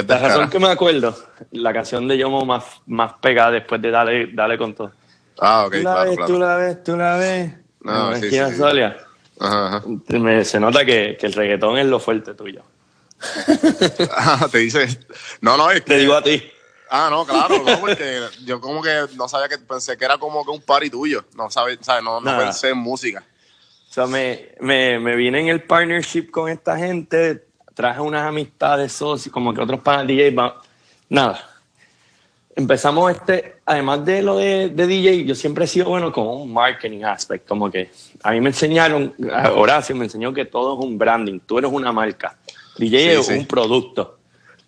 La razón que me acuerdo, la canción de Yomo más, más pegada después de Dale, Dale con todo. Ah, ok, tú la ves, Tú la ves, tú la ves. No, sí, sí. Ajá, se nota que, que, el reggaetón es lo fuerte tuyo. ah, te dice. No, no, es que. Te digo a ti. Ah, no, claro, no, porque yo como que no sabía que pensé que era como que un party tuyo. No sabes, ¿sabes? No, no pensé en música. O sea, me, me, me vine en el partnership con esta gente, traje unas amistades socios, como que otros para DJ, nada. Empezamos este, además de lo de, de, DJ, yo siempre he sido bueno con un marketing aspect, como que a mí me enseñaron, Horacio me enseñó que todo es un branding, tú eres una marca, DJ es un producto.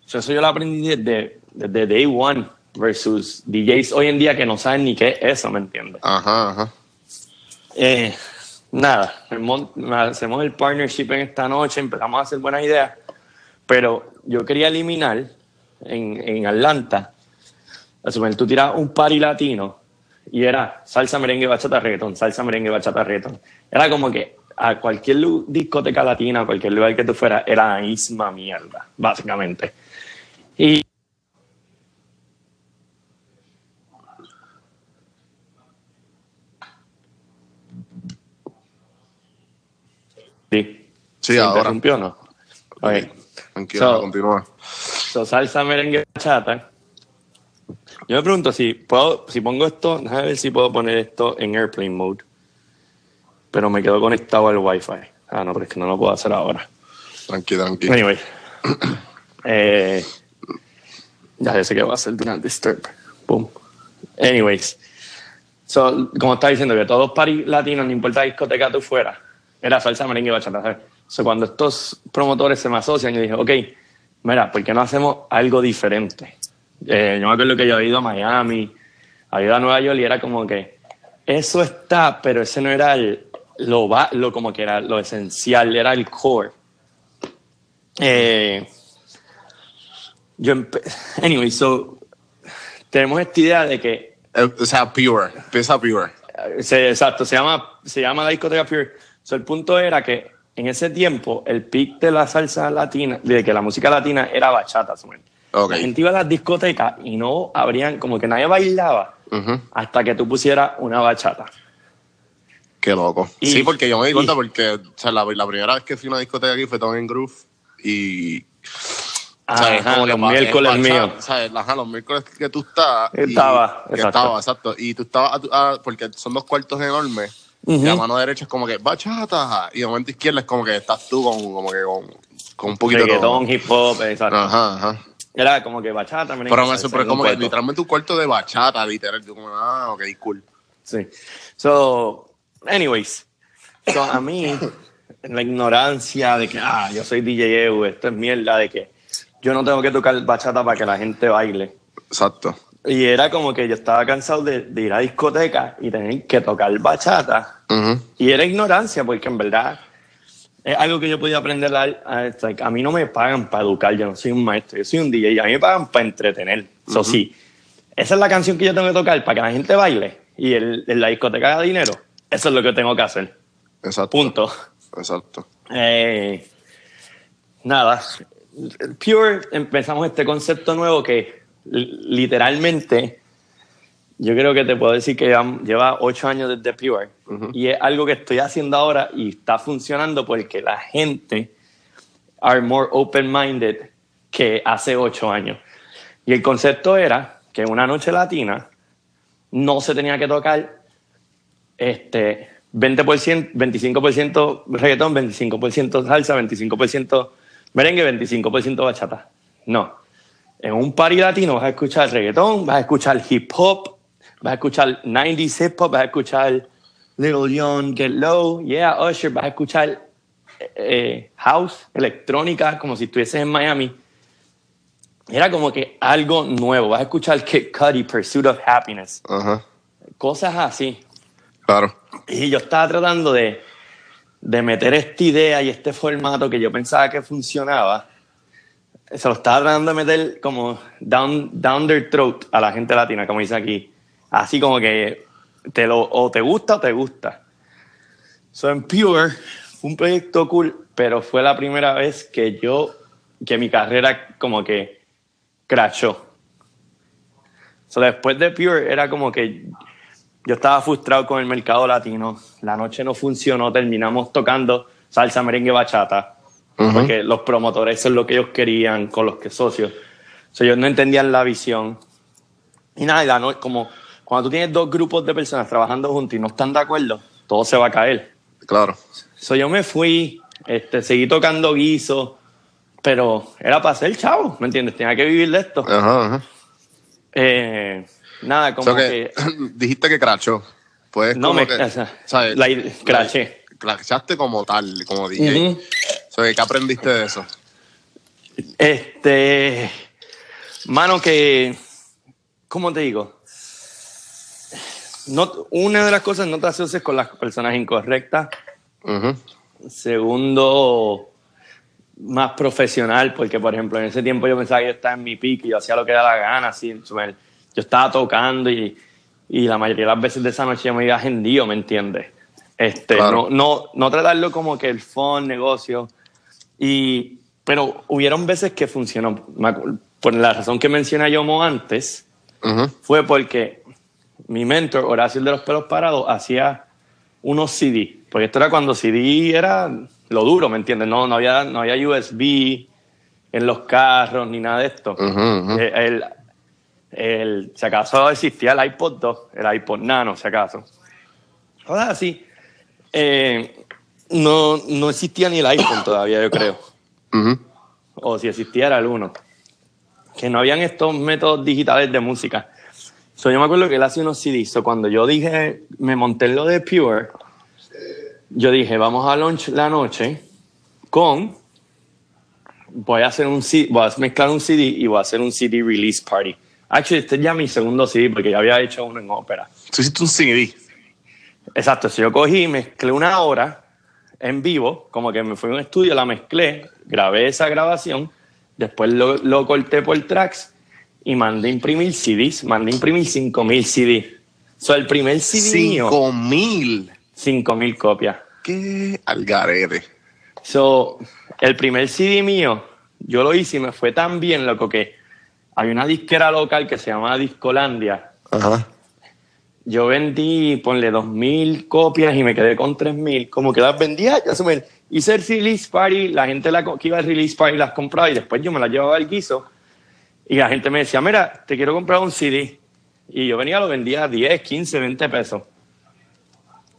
eso yo lo aprendí desde, desde day one versus DJs hoy en día que no saben ni qué es eso, ¿me entiendes? Ajá, ajá. Eh, nada, hacemos el partnership en esta noche, empezamos a hacer buenas ideas, pero yo quería eliminar en, en Atlanta, tú tiras un party latino y era salsa, merengue, bachata, reggaeton, salsa, merengue, bachata, reggaeton. Era como que a cualquier discoteca latina, a cualquier lugar que tú fueras, era la misma mierda, básicamente. Y Sí. Sí, ahora. o no? Okay. Tranquilo, continúa. So, salsa, merengue, bachata. Yo me pregunto si puedo, si pongo esto, déjame ver si puedo poner esto en airplane mode. Pero me quedo conectado al wifi. Ah, no, pero es que no lo puedo hacer ahora. Tranquilo, tranquilo. Anyway. eh, ya sé que va a ser Do Not Disturb. Boom. Anyways. So, como estaba diciendo, que todos paris latinos, no importa discoteca tú fuera, era salsa, merengue y bachata. ¿sabes? So, cuando estos promotores se me asocian, yo dije, ok, mira, ¿por qué no hacemos algo diferente? Eh, yo me acuerdo que yo había ido a Miami, había ido a Nueva York y era como que eso está, pero ese no era el, lo, lo como que era lo esencial, era el core. Eh, yo anyway, so tenemos esta idea de que eh, o sea, pure, pesa pure. exacto, se llama, se llama la discoteca pure el punto era que en ese tiempo el pic de la salsa latina, de que la música latina era bachata. La gente iba a las discotecas y no habrían, como que nadie bailaba hasta que tú pusieras una bachata. Qué loco. sí, porque yo me di cuenta porque la, primera vez que fui a una discoteca aquí fue todo en Groove y ¿sabes? como los miércoles míos. ¿sabes? los miércoles que tú estás. Estaba, y, exacto. Estaba, exacto. Y tú estabas, porque son dos cuartos enormes. Y la mano derecha es como que bachata. Y de momento izquierda es como que estás tú con, como que con, con un poquito de todo. hip hop, exacto. Ajá, ajá. Era como que bachata. Pero me sorprende como que literalmente un cuarto de bachata, literal. Yo como, ah, ok, cool. Sí. So, anyways. So, a mí, la ignorancia de que, ah, yo soy DJ EU, esto es mierda, de que yo no tengo que tocar bachata para que la gente baile. Exacto. Y era como que yo estaba cansado de, ir a discoteca y tener que tocar bachata. Y era ignorancia, porque en verdad es algo que yo podía aprender. A, a, mí no me pagan para educar, yo no soy un maestro, yo soy un DJ, a mí me pagan para entretener. Eso sí, esa es la canción que yo tengo que tocar para que la gente baile y el, la discoteca haga dinero. Eso es lo que tengo que hacer. Exacto. Punto. Exacto. Eh, nada, Pure empezamos este concepto nuevo que literalmente yo creo que te puedo decir que lleva ocho años desde Pure y es algo que estoy haciendo ahora y está funcionando porque la gente are more open-minded que hace ocho años. Y el concepto era que una noche latina no se tenía que tocar este 20%, 25% reggaetón, 25% salsa, 25% merengue, 25% bachata. No. En un party latino vas a escuchar reggaetón, vas a escuchar hip hop, vas a escuchar 90s hip hop, vas a escuchar Little Young, Get Low, Yeah, Usher, vas a escuchar eh, house, electrónica, como si estuvieses en Miami. Era como que algo nuevo. Vas a escuchar Kid Cudi, Pursuit of Happiness. Cosas así. Claro. Y yo estaba tratando de de meter esta idea y este formato que yo pensaba que funcionaba, se lo estaba tratando de meter como down, down their throat a la gente latina, como dice aquí. Así como que te lo, o te gusta o te gusta. So en Pure fue un proyecto cool, pero fue la primera vez que yo, que mi carrera como que crashó. So después de Pure era como que yo estaba frustrado con el mercado latino. La noche no funcionó, terminamos tocando salsa, merengue, bachata. Porque los promotores eso es lo que ellos querían con los que socios. O ellos no entendían la visión. Y nada, como cuando tú tienes dos grupos de personas trabajando juntos y no están de acuerdo, todo se va a caer. Claro. So, yo me fui, este, seguí tocando guiso, pero era para ser chavo, ¿me entiendes? Tenía que vivir de esto. Ajá, ajá. Eh, Nada, como que, Dijiste que crachó. Pues no me... Que, ¿sabes? La, craché. Crachaste como tal, como DJ. ¿Qué aprendiste de eso? Este... Mano, que... ¿Cómo te digo? No, una de las cosas, no te asocies con las personas incorrectas. Segundo, más profesional, porque por ejemplo en ese tiempo yo pensaba que yo estaba en mi y yo hacía lo que da la gana, así, yo estaba tocando y, y, la mayoría de las veces de esa noche yo me iba agendido, ¿me entiendes? Este, no, no, no tratarlo como que el fun, negocio. Y, pero hubieron veces que funcionó. Por la razón que mencioné yo antes, fue porque mi mentor, Horacio de los pelos parados, hacía unos CD. Porque esto era cuando CD era lo duro, ¿me entiendes? No, no, había, no había USB en los carros ni nada de esto. Eh, el, si acaso existía el iPod 2, el iPod Nano, si acaso. Ahora sí, eh, no, no existía ni el iPhone todavía, yo creo. O si existía era el 1. Que no habían estos métodos digitales de música. So, yo me acuerdo que él hacía unos CDs. So, cuando yo dije, me monté lo de Pure, yo dije, vamos a lunch la noche con. Voy a hacer un voy a mezclar un CD y voy a hacer un CD release party. Actually, este es ya mi segundo CD porque ya había hecho uno en ópera. ¿Tú hiciste un CD? Exacto, si yo cogí, mezclé una hora en vivo, como que me fui a un estudio, la mezclé, grabé esa grabación, después lo, lo corté por tracks y mandé imprimir CDs, mandé imprimir 5000 CDs. So, el primer CD mío. 5000. 5000 copias. Qué algarete. So, el primer CD mío, yo lo hice y me fue tan bien, loco, que hay una disquera local que se llama Discolandia. Ajá. yo vendí, ponle 2.000 copias y me quedé con 3.000. Como que las vendía, ya se me... Hice el release party, la gente la, que iba al release party las compraba y después yo me las llevaba al guiso y la gente me decía, mira, te quiero comprar un CD. Y yo venía, lo vendía a 10, 15, 20 pesos.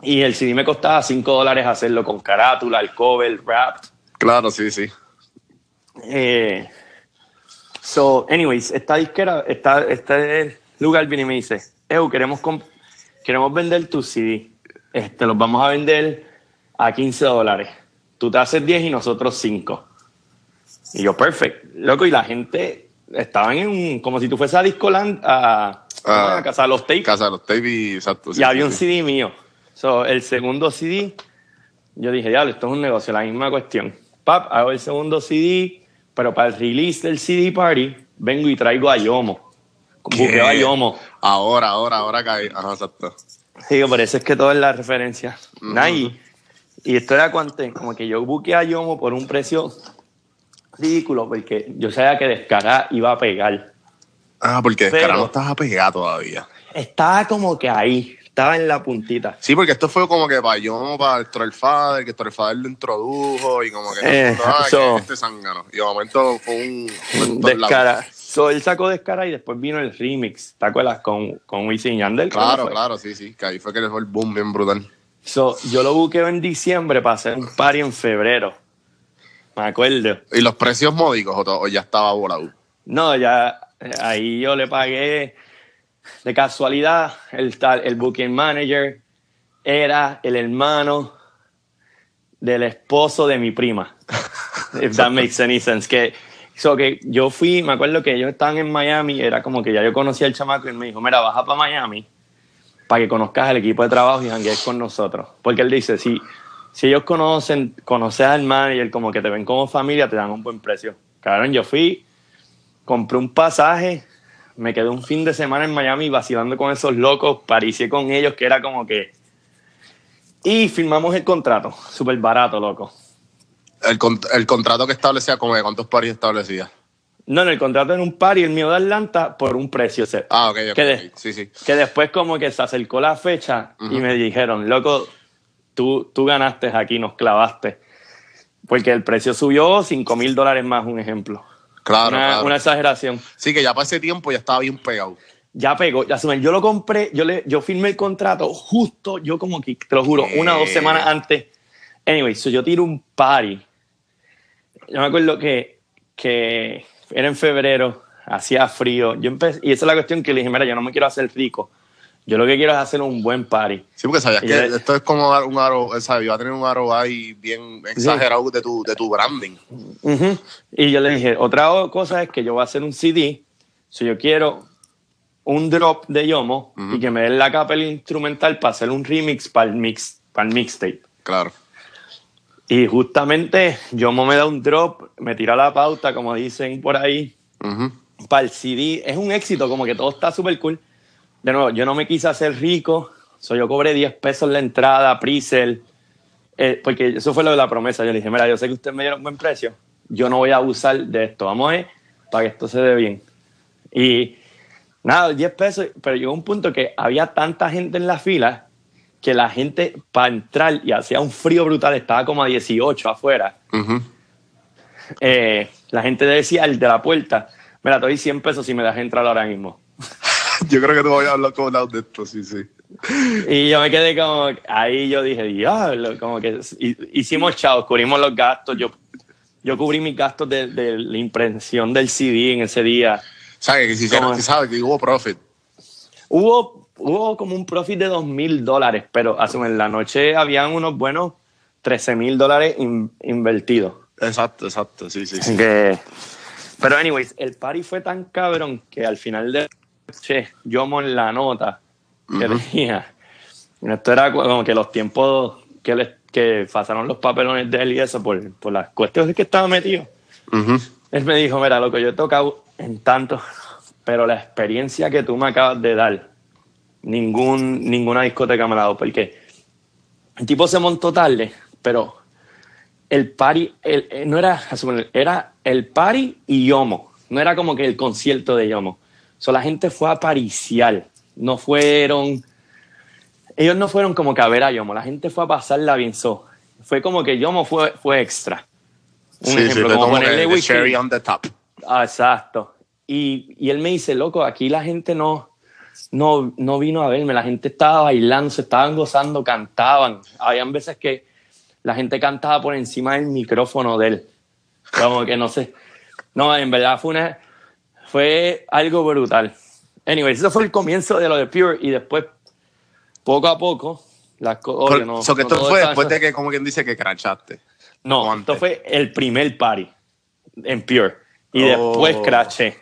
Y el CD me costaba 5 dólares hacerlo con carátula, el cover, rap. Claro, sí, sí. Eh, so, anyways, esta disquera, esta, este lugar viene y me dice, Eu, queremos, queremos vender tu CD. Este, los vamos a vender a 15 dólares. Tú te haces 10 y nosotros 5. Y yo, perfecto. Loco, y la gente estaban en un, como si tú fueses a Discoland, a, a, Casa de los Tapes. Casa de los Tapes y exacto. y había un CD mío. So, el segundo CD, yo dije, ya, esto es un negocio, la misma cuestión. Pap, hago el segundo CD, pero para el release del CD Party, vengo y traigo a Yomo. Buqueo a Yomo. Ahora, ahora, ahora cae. Ajá, exacto. Sí, por eso es que todo es la referencia. y, esto era cuando, como que yo buqueé a Yomo por un precio ridículo, porque yo sabía que Descará iba a pegar. Ah, porque Descará no estaba pegado todavía. Estaba como que ahí, estaba en la puntita. Sí, porque esto fue como que para yo, para el Father, que el Father lo introdujo y como que, eh, este zángano. Y de momento fue un... Descara. So, él sacó Descara y después vino el remix, ¿te acuerdas? Con, con Wisin y Yandel. Claro, claro, sí, sí. Que ahí fue que le fue el boom bien brutal. So, yo lo buqueo en diciembre para hacer un party en febrero. Me acuerdo. ¿Y los precios módicos o, ya estaba volado? No, ya eh, ahí yo le pagué de casualidad, el, tal, el booking manager era el hermano del esposo de mi prima. If that makes any sense. Que, so que yo fui, me acuerdo que ellos estaban en Miami, era como que ya yo conocía al chamaco y me dijo, mira, baja para Miami para que conozcas el equipo de trabajo y janguees con nosotros. Porque él dice, si, si ellos conocen, conoces al manager, como que te ven como familia, te dan un buen precio. Cabrón, yo fui, compré un pasaje, me quedé un fin de semana en Miami vacilando con esos locos, paricié con ellos, que era como que... Y firmamos el contrato, súper barato, loco. El, el, contrato que establecía, como de cuántos paris establecía? No, en el contrato en un par y el mío de Atlanta por un precio. Ah, ok, okay. sí, sí. Que después como que se acercó la fecha y me dijeron, loco, tú, tú ganaste aquí, nos clavaste. Porque el precio subió 5 mil dólares más, un ejemplo. Claro una, exageración. Sí, que ya para ese tiempo ya estaba bien pegado. Ya pegó, ya Yo lo compré, yo, le, yo firmé el contrato justo, yo como que, te lo juro, una o dos semanas antes. Anyway, so yo tiro un party. Yo me acuerdo que, que era en febrero, hacía frío. Yo empecé, y esa es la cuestión que le dije, mira, yo no me quiero hacer rico. Yo lo que quiero es hacer un buen party. Sí, porque sabías que esto es como dar un aro, ¿sabes? Iba a tener un aro ahí bien exagerado de, tu, de tu branding. Y yo le dije, otra cosa es que yo voy a hacer un CD. Si yo quiero un drop de Yomo y que me den la capa el instrumental para hacer un remix para el mix, para el mixtape. Claro. Y justamente Yomo me da un drop, me tira la pauta, como dicen por ahí, para el CD. Es un éxito, como que todo está súper cool de nuevo, yo no me quise hacer rico, so yo cobré 10 pesos la entrada, pre eh, porque eso fue lo de la promesa. Yo le dije, mira, yo sé que usted me dio un buen precio, yo no voy a abusar de esto, vamos a ver para que esto se dé bien. Y nada, 10 pesos, pero llegó un punto que había tanta gente en la fila que la gente para entrar y hacía un frío brutal, estaba como a 18 afuera. Eh, la gente decía al de la puerta, mira, te doy 100 pesos si me das entrar ahora mismo. yo creo que tú voy a hablar con de esto, sí, sí. Y yo me quedé como, ahí yo dije, diablo, como que hicimos chao, cubrimos los gastos, yo, yo cubrí mis gastos de, la impresión del CD en ese día. ¿Sabes? Que si sabes que hubo profit. Hubo, hubo como un profit de dos mil dólares, pero en la noche habían unos buenos 13 mil dólares invertidos. Exacto, exacto, sí, sí, sí. pero anyways, el party fue tan cabrón que al final de che, yo en la nota que tenía. Esto era como que los tiempos que, le, que pasaron los papelones de él y eso por, por las cuestiones que estaba metido. Él me dijo, mira, lo que yo he tocado en tanto, pero la experiencia que tú me acabas de dar, ningún, ninguna discoteca me la ha dado, porque el tipo se montó tarde, pero el party, el, eh, no era, era el party y Yomo, no era como que el concierto de Yomo. So, la gente fue a pariciar, no fueron ellos no fueron como que a ver a Yomo, la gente fue a pasarla bien. So, fue como que Yomo fue, fue extra. Un sí, ejemplo, como ponerle cherry on the top. Ah, exacto. Y, y, él me dice, loco, aquí la gente no, no, no vino a verme, la gente estaba bailando, se estaban gozando, cantaban. Habían veces que la gente cantaba por encima del micrófono de él. Como que no sé. No, en verdad fue, una, fue algo brutal. Anyway, eso fue el comienzo de lo de Pure y después, poco a poco, las cosas. No, que esto fue después de que, como quien dice, que crachaste. No, esto fue el primer party en Pure y después oh. craché.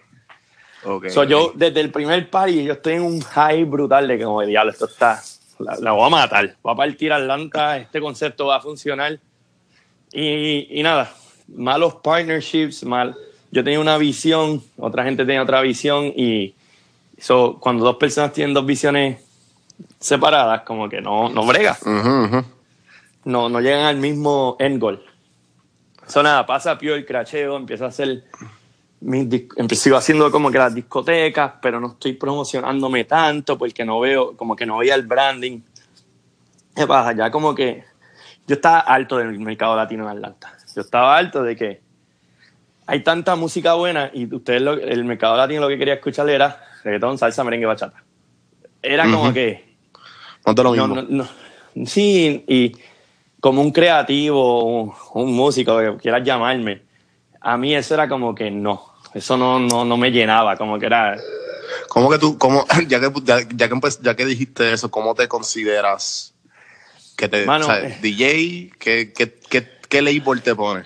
Okay, yo, desde el primer party, yo estoy en un high brutal de que, como diablo, esto está. La, voy a matar. Voy a partir Atlanta, este concepto va a funcionar. Y, y nada, malos partnerships, mal. Yo tenía una visión, otra gente tenía otra visión y so, cuando dos personas tienen dos visiones separadas, como que no, no brega. No, no llegan al mismo end goal. Eso nada, pasa pio el cracheo, empieza a hacer sigo haciendo como que las discotecas, pero no estoy promocionándome tanto porque no veo, como que no veía el branding. ¿Qué pasa? Ya como que yo estaba alto del mercado latino en Atlanta. Yo estaba alto de que hay tanta música buena y ustedes, el mercado latino lo que quería escuchar era reggaetón, salsa, merengue, bachata. Era como que... No te lo mismo. sí, y como un creativo, un, músico, que quieras llamarme, a mí eso era como que no, eso no, no, no me llenaba, como que era... ¿Cómo que tú, cómo, ya, que, ya, que, ya que dijiste eso, cómo te consideras que te, o sea, eh. DJ, ¿qué, qué, qué, qué label te pone?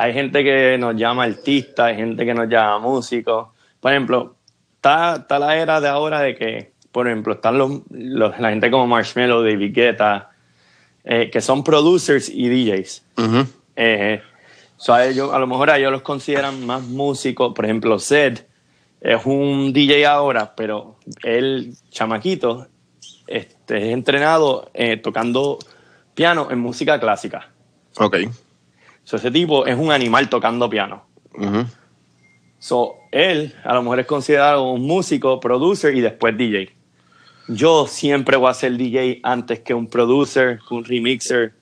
Hay gente que nos llama artista, hay gente que nos llama músico. Por ejemplo, está, está la era de ahora de que, por ejemplo, están los, la gente como Marshmello, David Guetta, eh, que son producers y DJs. Eh, a, ellos, a lo mejor a ellos los consideran más músicos. Por ejemplo, Zed es un DJ ahora, pero él, chamaquito, este, es entrenado eh, tocando piano en música clásica. Ok. So, ese tipo es un animal tocando piano. So, él a lo mejor es considerado un músico, producer y después DJ. Yo siempre voy a ser DJ antes que un producer, un remixer,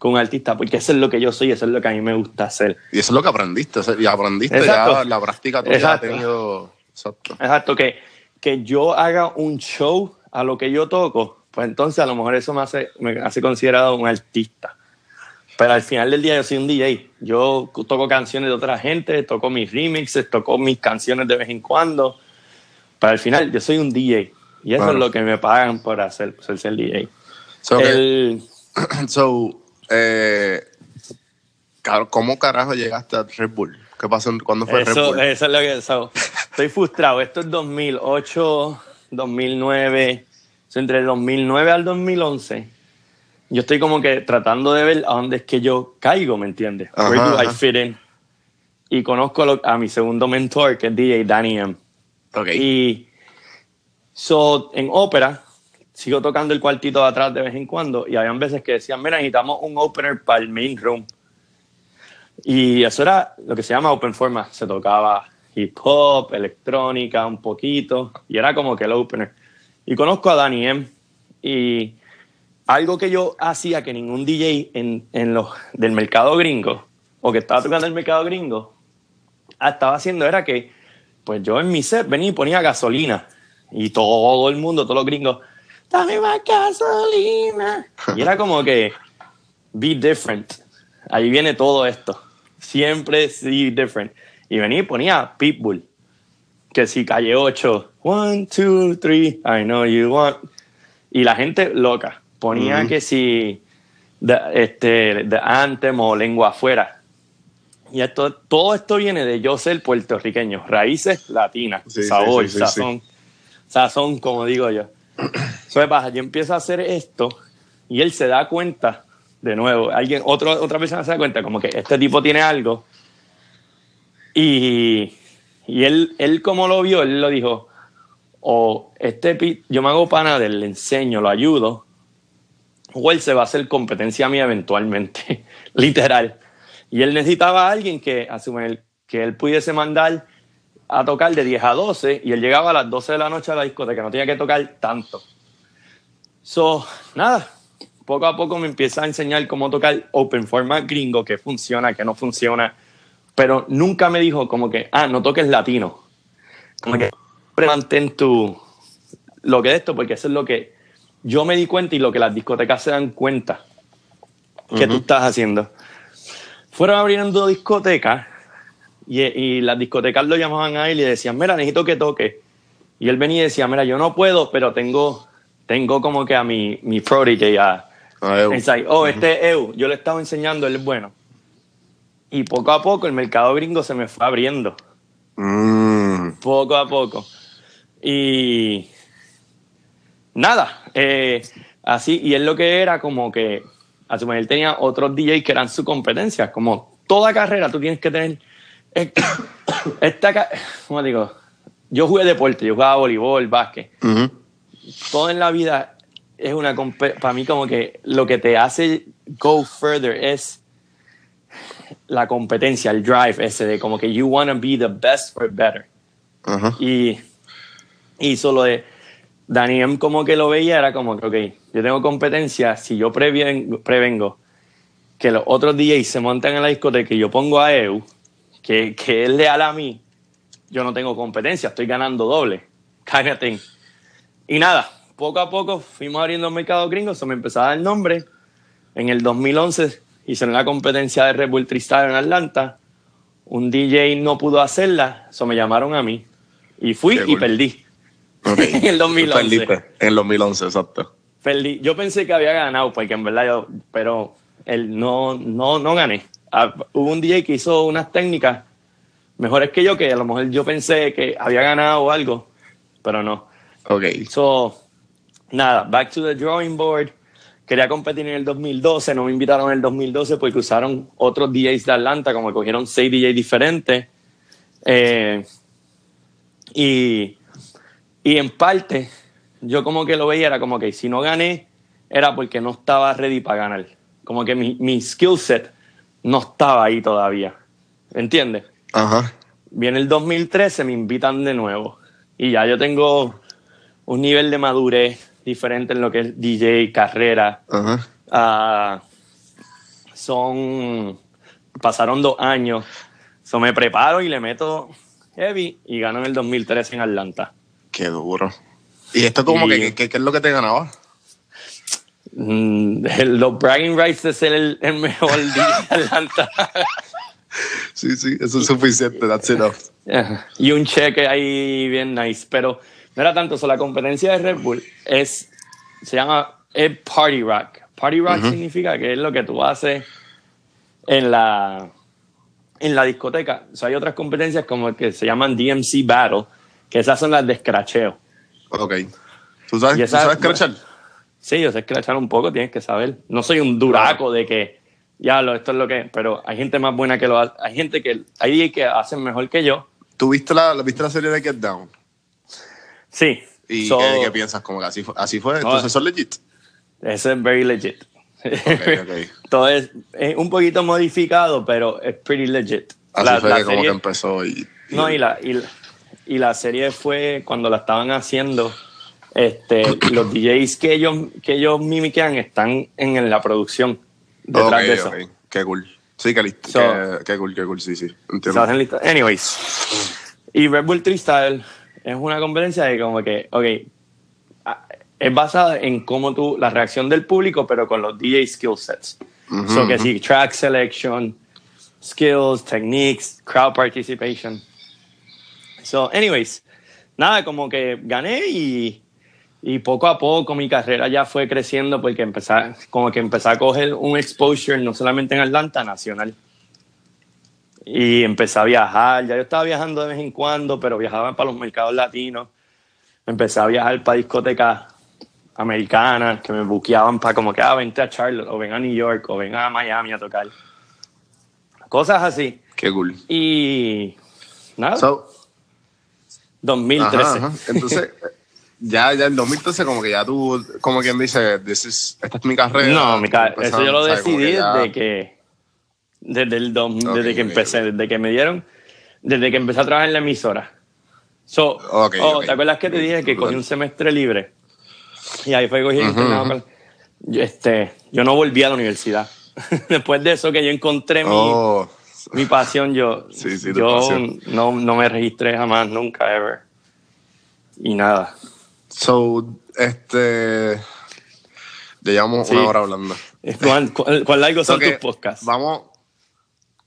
que un artista, porque eso es lo que yo soy, eso es lo que a mí me gusta hacer. Y eso es lo que aprendiste, y aprendiste ya la práctica tuya Exacto. ha tenido... Exacto. Exacto, que, que yo haga un show a lo que yo toco, pues entonces a lo mejor eso me hace, me hace considerado un artista. Pero al final del día yo soy un DJ. Yo toco canciones de otra gente, toco mis remixes, toco mis canciones de vez en cuando. Pero al final yo soy un DJ. Y eso es lo que me pagan por hacer, por ser DJ. So, eh, ¿cómo carajo llegaste a Red Bull? ¿Qué pasó? ¿Cuándo fue Red Bull? Eso es lo que... estoy frustrado. Esto es 2008, 2009. entre el 2009 al 2011 yo estoy como que tratando de ver a dónde es que yo caigo, ¿me entiendes? Where do I fit in? Y conozco a, mi segundo mentor, que es DJ Danny M. Okay. Y so, en ópera, sigo tocando el cuartito de atrás de vez en cuando, y habían veces que decían, mira, necesitamos un opener para el main room. Y eso era lo que se llama open format. Se tocaba hip hop, electrónica, un poquito, y era como que el opener. Y conozco a Danny M. Y algo que yo hacía que ningún DJ en, en los, del mercado gringo, o que estaba tocando el mercado gringo, estaba haciendo era que, pues yo en mi set venía y ponía gasolina. Y todo el mundo, todos los gringos, dame más gasolina. Y era como que, be different. Ahí viene todo esto. Siempre be different. Y venía y ponía Pitbull. Que si calle 8, one, two, three, I know you want. Y la gente loca ponía que si de, este, de Anthem o lengua afuera. Y esto, todo esto viene de yo ser puertorriqueño, raíces latinas, sabor, sazón, sazón, como digo yo. Eso pasa, yo empiezo a hacer esto y él se da cuenta, de nuevo, alguien, otro, otra persona se da cuenta como que este tipo tiene algo y, y él, él como lo vio, él lo dijo, o este, yo me hago pana de él, le enseño, lo ayudo, él se va a hacer competencia mía eventualmente, literal. Y él necesitaba a alguien que, que él pudiese mandar a tocar de 10 a 12 y él llegaba a las 12 de la noche a la discoteca, no tenía que tocar tanto. So, nada, poco a poco me empieza a enseñar cómo tocar open format gringo, que funciona, que no funciona, pero nunca me dijo como que, ah, no toques latino. Como que mantén tu, lo que es esto, porque eso es lo que yo me di cuenta y lo que las discotecas se dan cuenta que tú estás haciendo. Fueron abriendo discotecas y, y, las discotecas lo llamaban a él y decían, mira, necesito que toque. Y él venía y decía, mira, yo no puedo, pero tengo, tengo como que a mi, mi prodigy, a, Oh, este EU, yo le estaba enseñando, él es bueno. Y poco a poco el mercado gringo se me fue abriendo. Mm. Poco a poco. Y nada, eh, así, y él lo que era como que, a su él tenía otros DJs que eran su competencia, como toda carrera tú tienes que tener, esta, ¿cómo digo? Yo jugué deporte, yo jugaba voleibol, básquet. Todo en la vida es una para mí como que lo que te hace go further es la competencia, el drive ese de como que you want to be the best or better. Y, y solo de Daniel como que lo veía era como que, ok, yo tengo competencia, si yo prevengo, prevengo que los otros DJs se montan en la discoteca y yo pongo a EU, que, que es leal a mí, yo no tengo competencia, estoy ganando doble. Thing. Y nada, poco a poco fuimos abriendo el mercado gringo, se me empezaba a dar el nombre. En el 2011 hice una competencia de Red Bull Tristar en Atlanta. Un DJ no pudo hacerla, eso me llamaron a mí. Y fui y perdí. en el 2011. en el 2011, exacto. Perdí. Yo pensé que había ganado, porque en verdad yo, pero él no, no, no gané. Ah, hubo un DJ que hizo unas técnicas mejores que yo, que a lo mejor yo pensé que había ganado algo, pero no. Ok. So, nada, back to the drawing board. Quería competir en el 2012, no me invitaron en el 2012 porque usaron otros DJs de Atlanta, como cogieron seis DJs diferentes. Eh, y, y en parte, yo como que lo veía, era como que si no gané, era porque no estaba ready para ganar. Como que mi, mi skill set no estaba ahí todavía. ¿Entiendes? Ajá. Viene el 2013, me invitan de nuevo. Y ya yo tengo un nivel de madurez diferente en lo que es DJ, carrera. Ah, son. Pasaron dos años. So me preparo y le meto heavy y gano en el 2013 en Atlanta. Qué duro. ¿Y esto como que qué es lo que te ganaba? Mm, los bragging rights de ser el, mejor DJ de Atlanta. sí, sí, eso es suficiente, that's enough. Y un cheque ahí bien nice, pero no era tanto eso. La competencia de Red Bull es, se llama es Party Rock. Party Rock significa que es lo que tú haces en la, en la discoteca. O sea, hay otras competencias como que se llaman DMC Battle, que esas son las de scratcheo. Ok. ¿Tú sabes, scratchar? Sí, yo sé scratchar un poco, tienes que saber. No soy un duraco de que, ya, lo, esto es lo que... Pero hay gente más buena que lo hace. Hay gente que... Hay que hacen mejor que yo. ¿Tú viste la, viste la serie de Get Down? Sí. ¿Y ¿qué, piensas? ¿Como que así fue? Así fue? ¿Entonces eso es legit? Eso es very legit. Todo es, un poquito modificado, pero es pretty legit. Así la, fue como que empezó y, No, y la, y, la serie fue cuando la estaban haciendo, este, los DJs que ellos, que ellos mimiquean están en, la producción detrás de eso. Qué cool. Sí, qué, listo, qué, cool, qué cool, sí, sí. Entiendo. Anyways. Y Red Bull Freestyle es una competencia de como que, ok, es basada en cómo tú, la reacción del público, pero con los DJ skill sets. so que sí, track selection, skills, techniques, crowd participation. So, anyways, nada, como que gané y, y poco a poco mi carrera ya fue creciendo porque empecé, como que empecé a coger un exposure no solamente en Atlanta, nacional. Y empecé a viajar, ya yo estaba viajando de vez en cuando, pero viajaba para los mercados latinos. Empecé a viajar para discotecas americanas que me buqueaban para como que, ah, vente a Charlotte, o ven a New York, o ven a Miami a tocar. Cosas así. Qué cool. Y nada. 2013. Entonces, ya, ya en 2013 como que ya tú, como quien dice, esta es mi carrera. No, mi carrera, eso yo lo decidí desde que desde, el desde que empecé, desde que me dieron, desde que empecé a trabajar en la emisora. So, oh, ¿Te acuerdas que te dije que cogí un semestre libre? Y ahí fue que este, yo no volví a la universidad. Después de eso que yo encontré mi, oh. mi pasión, yo, yo No, no me registré jamás, nunca, ever. Y nada. So, este. Llevamos una hora hablando. ¿Cuál, cuál, largo son tus podcasts? Vamos.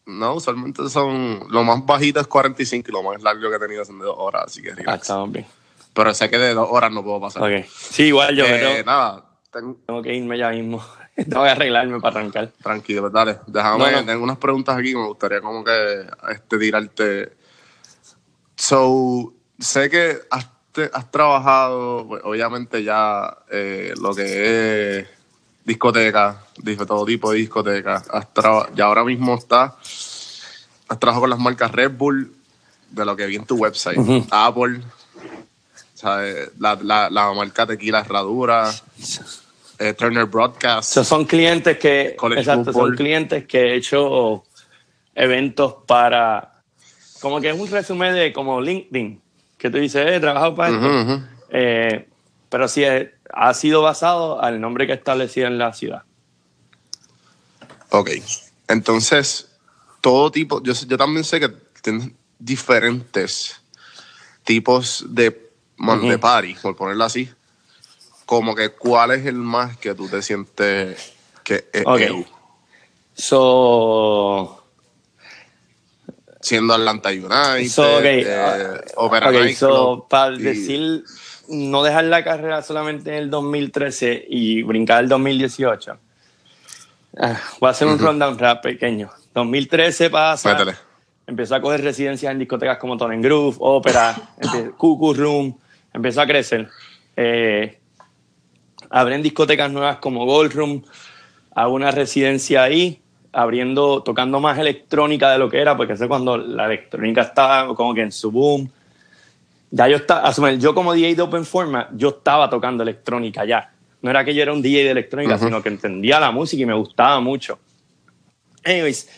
No, usualmente son. Lo más bajito es 45 y lo más largo que he tenido son de dos horas, así que. Ah, estamos bien. Pero sé que de dos horas no puedo pasar. Okay. Sí, igual yo. Eh, nada. Tengo... que irme ya mismo. tengo que arreglarme para arrancar. Tranquilo, pues dale. Déjame. Tengo unas preguntas aquí que me gustaría como que este, tirarte. So, sé que has, has trabajado, pues, obviamente ya eh, lo que es discoteca, todo tipo de discoteca. Ya ahora mismo está, has trabajado con las marcas Red Bull, de lo que vi en tu website, Apple, la, la, la, marca Tequila Herradura, eh, Turner Broadcast. son clientes que, exacto, son clientes que he hecho eventos para, como que es un resumen de como LinkedIn, que tú dices, he trabajado para esto. Eh, pero sí ha sido basado al nombre que establecía en la ciudad. Ok, entonces, todo tipo, yo, yo también sé que tienen diferentes tipos de de party, por ponerlo así, como que cuál es el más que tú te sientes que es okay. So, siendo Atlanta United, so, okay. Eh, okay, so, para decir, no dejar la carrera solamente en el 2013 y brincar el 2018. Ah, voy a hacer un rundown rap pequeño. 2013 pasa. Empezó a coger residencias en discotecas como Tony Groove, Ópera, Cuckoo Room, empezó a crecer. Eh, abren discotecas nuevas como Gold Room, hago una residencia ahí, abriendo, tocando más electrónica de lo que era, porque es cuando la electrónica estaba como que en su boom. Ya yo estaba, yo como DJ de Open Format, yo estaba tocando electrónica ya. No era que yo era un DJ de electrónica, sino que entendía la música y me gustaba mucho. Anyways,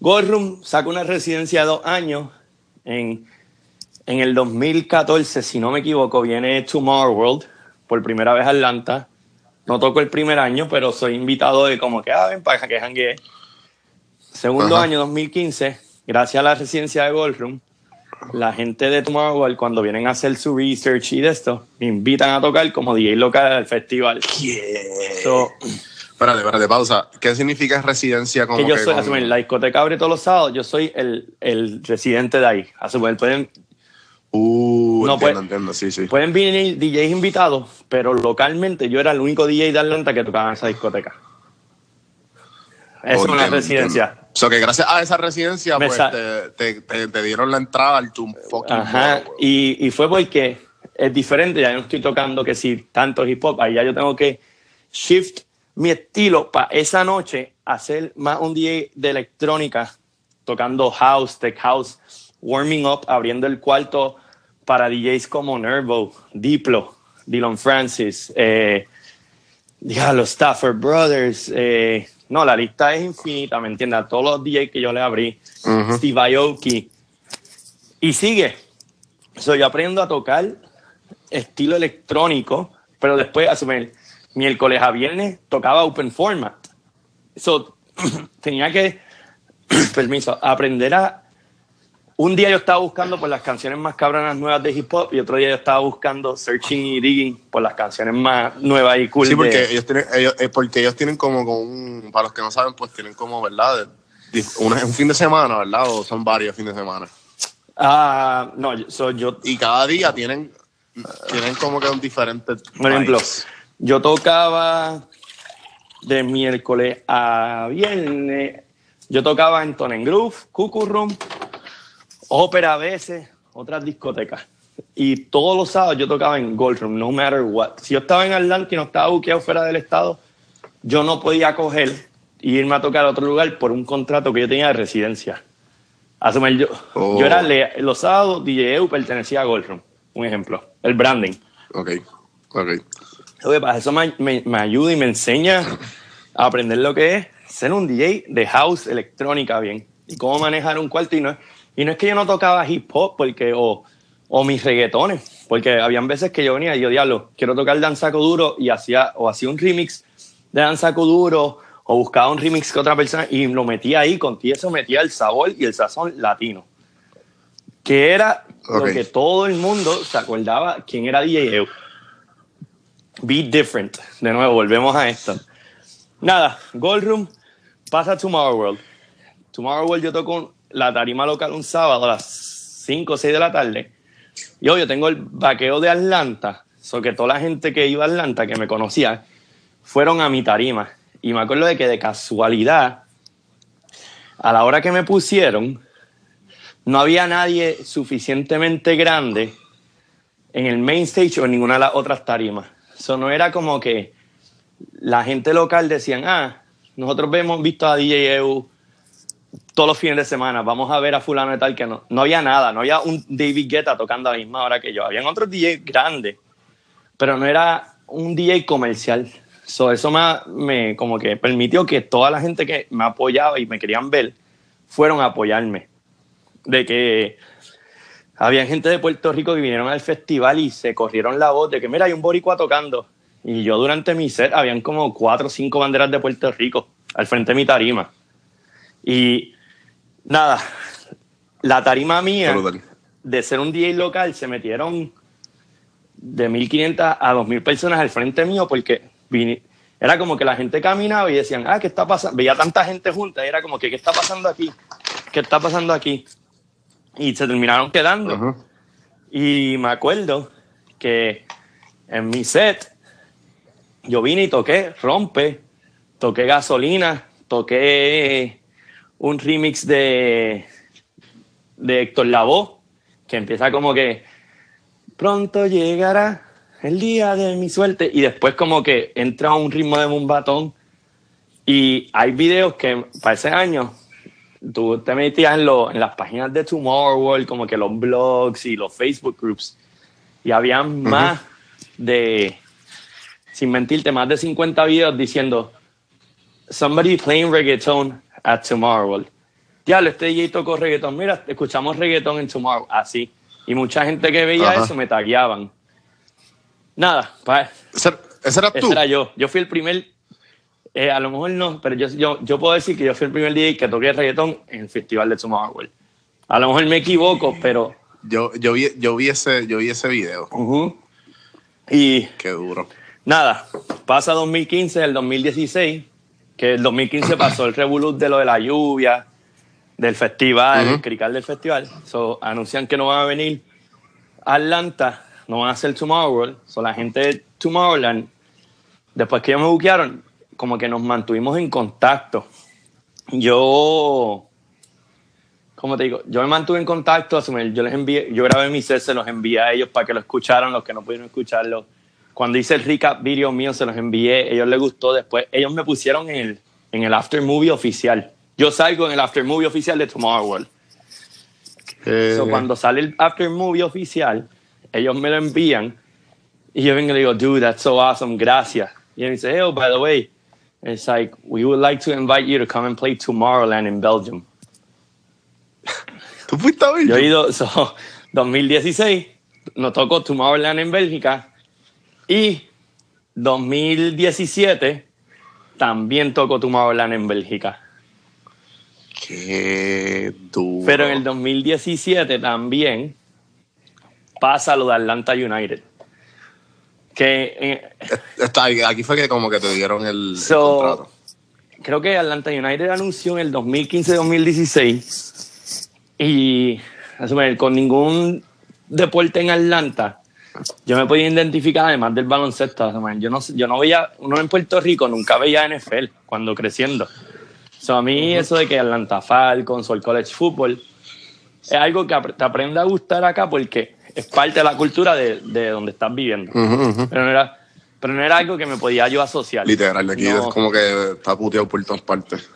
Gold Room saca una residencia de dos años en en el 2014, si no me equivoco, viene Tomorrow World por primera vez a Atlanta. No toco el primer año, pero soy invitado de como que, ah, ven para que janguee. Segundo año, 2015, gracias a la residencia de Goldroom, la gente de World, cuando vienen a hacer su research y de esto, me invitan a tocar como DJ local del festival. Yeah. espérate, espérate, pausa. ¿Qué significa residencia? Como que yo soy, la discoteca abre todos los sábados, yo soy el, el residente de ahí. Asumir, pueden Uh, no, entiendo, sí, sí. Pueden venir DJs invitados, pero localmente yo era el único DJ de Atlanta que tocaba en esa discoteca. Es una residencia. O sea, que gracias a esa residencia, pues te, te, dieron la entrada al tu fucking Ajá, y, y, fue porque es diferente, ya no estoy tocando que si tanto hip hop, ahí ya yo tengo que shift mi estilo para esa noche hacer más un DJ de electrónica, tocando house, tech house, warming up, abriendo el cuarto para DJs como Nervo, Diplo, Dylan Francis, eh, los Stafford Brothers. Eh, no, la lista es infinita, ¿me entiendes? A todos los DJs que yo le abrí, Steve Aoki. Y sigue. So, yo aprendo a tocar estilo electrónico, pero después, asumir, miércoles a viernes tocaba open format. So, tenía que, permiso, aprender a un día yo estaba buscando por las canciones más cabronas nuevas de hip hop y otro día yo estaba buscando searching y digging por las canciones más nuevas y cool. Sí, porque, ellos, tienen, ellos, eh, porque ellos tienen como, un, para los que no saben, pues tienen como, ¿verdad? Un, un fin de semana, ¿verdad? O son varios fines de semana. Ah, no, so yo... Y cada día tienen, tienen como que un diferente... Por ejemplo, yo tocaba de miércoles a viernes, yo tocaba en Tonen Groove, Cuckoo Room, ópera a veces, otras discotecas. Y todos los sábados yo tocaba en Gold Room, no matter what. Si yo estaba en Atlanta y no estaba buqueado fuera del estado, yo no podía coger e irme a tocar a otro lugar por un contrato que yo tenía de residencia. Asumir, yo, yo era oh. los sábados, DJ EU pertenecía a Gold Room, un ejemplo, el branding. Ok, ok. para eso me, me, me ayuda y me enseña a aprender lo que es ser un DJ de house electrónica bien y cómo manejar un cuarto y no y no es que yo no tocaba hip hop porque, o, o mis reggaetones. porque habían veces que yo venía y yo, diablo, quiero tocar danzaco duro y hacía, o hacía un remix de danzaco duro o buscaba un remix que otra persona y lo metía ahí, con eso metía el sabor y el sazón latino. Que era lo que todo el mundo se acordaba quién era DJ EU. Be different. De nuevo, volvemos a esto. Nada, Gold Room pasa a Tomorrow World. Tomorrow World yo toco la tarima local un sábado a las 5 o 6 de la tarde. Y yo tengo el vaqueo de Atlanta. So que toda la gente que iba a Atlanta, que me conocía, fueron a mi tarima. Y me acuerdo de que de casualidad, a la hora que me pusieron, no había nadie suficientemente grande en el main stage o en ninguna de las otras tarimas. Eso no era como que la gente local decían, ah, nosotros hemos visto a DJ EU todos los fines de semana, vamos a ver a fulano y tal, que no, no había nada, no había un David Guetta tocando a la misma hora que yo, habían otros DJ grandes, pero no era un DJ comercial. eso me, me, como que permitió que toda la gente que me apoyaba y me querían ver fueron a apoyarme. De que había gente de Puerto Rico que vinieron al festival y se corrieron la voz de que, mira, hay un boricua tocando. Y yo durante mi set habían como cuatro o cinco banderas de Puerto Rico al frente de mi tarima. Y nada, la tarima mía de ser un DJ local se metieron de 1.500 a 2.000 personas al frente mío porque era como que la gente caminaba y decían, ah, ¿qué está pasando? Veía tanta gente junta y era como que, ¿qué está pasando aquí? ¿Qué está pasando aquí? Y se terminaron quedando. Y me acuerdo que en mi set yo vine y toqué Rompe, toqué Gasolina, toqué un remix de, de Héctor Lavoe, que empieza como que pronto llegará el día de mi suerte y después como que entra un ritmo de un batón y hay videos que para ese año tú te metías en, en las páginas de Tomorrow World, como que los blogs y los Facebook groups y había más de, sin mentirte, más de 50 videos diciendo somebody playing reggaeton at Tomorrowland. Diablo, este DJ tocó reggaetón. Mira, escuchamos reggaetón en Tomorrow. Así. Y mucha gente que veía eso me tagueaban. Nada, pues. ¿Ese, era tú? Ese era yo. Yo fui el primer. Eh, a lo mejor no, pero yo, yo, yo puedo decir que yo fui el primer DJ que toqué reggaetón en el festival de Tomorrowland. A lo mejor me equivoco, pero. Yo, yo, vi, yo, vi, ese, yo vi ese video. Y. Qué duro. Nada, pasa 2015, el 2016 que el 2015 pasó el revolut de lo de la lluvia, del festival, el crical del festival. So, anuncian que no van a venir a Atlanta, no van a hacer Tomorrowland. So, la gente de Tomorrowland, después que ellos me buquearon, como que nos mantuvimos en contacto. Yo, ¿cómo te digo? Yo me mantuve en contacto, yo les envié, yo grabé mi set, se los envié a ellos para que lo escucharan, los que no pudieron escucharlo cuando hice el recap video mío, se los envié, ellos les gustó. Después, ellos me pusieron en el, en el after movie oficial. Yo salgo en el after movie oficial de Tomorrow World. Eh. cuando sale el after movie oficial, ellos me lo envían y yo vengo y le digo, dude, that's so awesome, gracias. Y él dice, hey, oh, by the way, it's like, we would like to invite you to come and play Tomorrowland in Belgium. ¿Tú fuiste a Yo he ido, so, 2016, nos tocó Tomorrowland en Bélgica y 2017 también tocó Tomorrowland en Bélgica. Qué duro. Pero en el 2017 también pasa lo de Atlanta United. Que eh, aquí fue que como que te dieron el, contrato. Creo que Atlanta United anunció en el 2015-2016 y con ningún deporte en Atlanta yo me podía identificar además del baloncesto. Yo no, yo no veía, uno en Puerto Rico nunca veía NFL cuando creciendo. So, a mí eso de que Atlanta Falcons o el college football es algo que te aprende a gustar acá porque es parte de la cultura de, de donde estás viviendo. Pero, no era, pero no era algo que me podía yo asociar. Literal, aquí es como que está puteado por todas partes.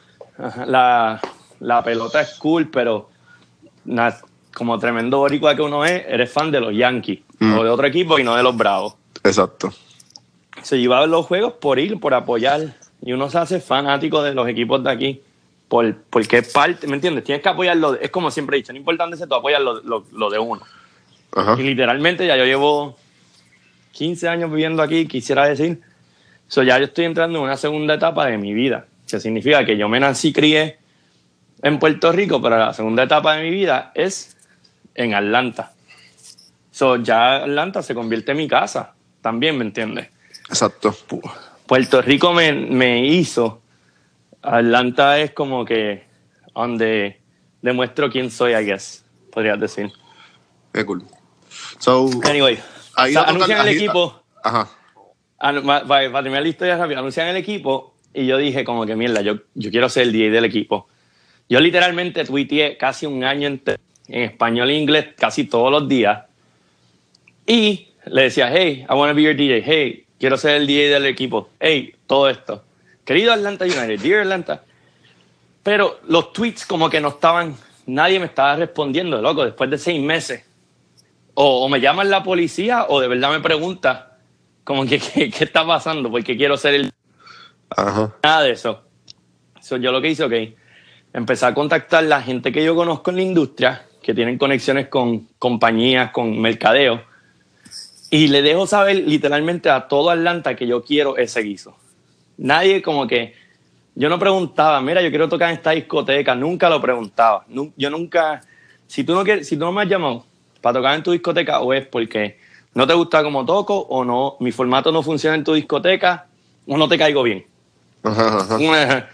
La, la pelota es cool, pero como tremendo boricua que uno es, eres fan de los Yankees mm. o de otro equipo y no de los Bravos. Exacto. Se lleva los juegos por ir, por apoyar. Y uno se hace fanático de los equipos de aquí. Por, porque es parte, ¿me entiendes? Tienes que apoyarlo. Es como siempre he dicho, no importa dónde se tú apoyas lo, lo, de uno. Y literalmente ya yo llevo 15 años viviendo aquí, quisiera decir. So ya yo estoy entrando en una segunda etapa de mi vida. Que significa que yo me nací y crié en Puerto Rico, pero la segunda etapa de mi vida es en Atlanta. So ya Atlanta se convierte en mi casa también, ¿me entiendes? Exacto. Puerto Rico me, me hizo. Atlanta es como que donde demuestro quién soy, I guess, podrías decir. Qué cool. So, anyway, anuncian el equipo. Ajá. Para, terminar la historia rápido, anuncian el equipo y yo dije como que mierda, yo, yo quiero ser el DJ del equipo. Yo literalmente tuiteé casi un año en, en español e inglés casi todos los días y le decía, hey, I want to be your DJ, hey, quiero ser el DJ del equipo, hey, todo esto. Querido Atlanta United, dear Atlanta. Pero los tweets como que no estaban, nadie me estaba respondiendo, loco, después de seis meses. O, me llaman la policía o de verdad me pregunta como que qué, está pasando, porque quiero ser el... Ajá. Nada de eso. yo lo que hice, ok, empecé a contactar la gente que yo conozco en la industria, que tienen conexiones con compañías, con mercadeo, y le dejo saber literalmente a todo Atlanta que yo quiero ese guiso. Nadie como que yo no preguntaba, mira, yo quiero tocar en esta discoteca, nunca lo preguntaba. Yo nunca, si tú no, quieres, si tú no me has llamado para tocar en tu discoteca, o es porque no te gusta como toco, o no, mi formato no funciona en tu discoteca, o no te caigo bien.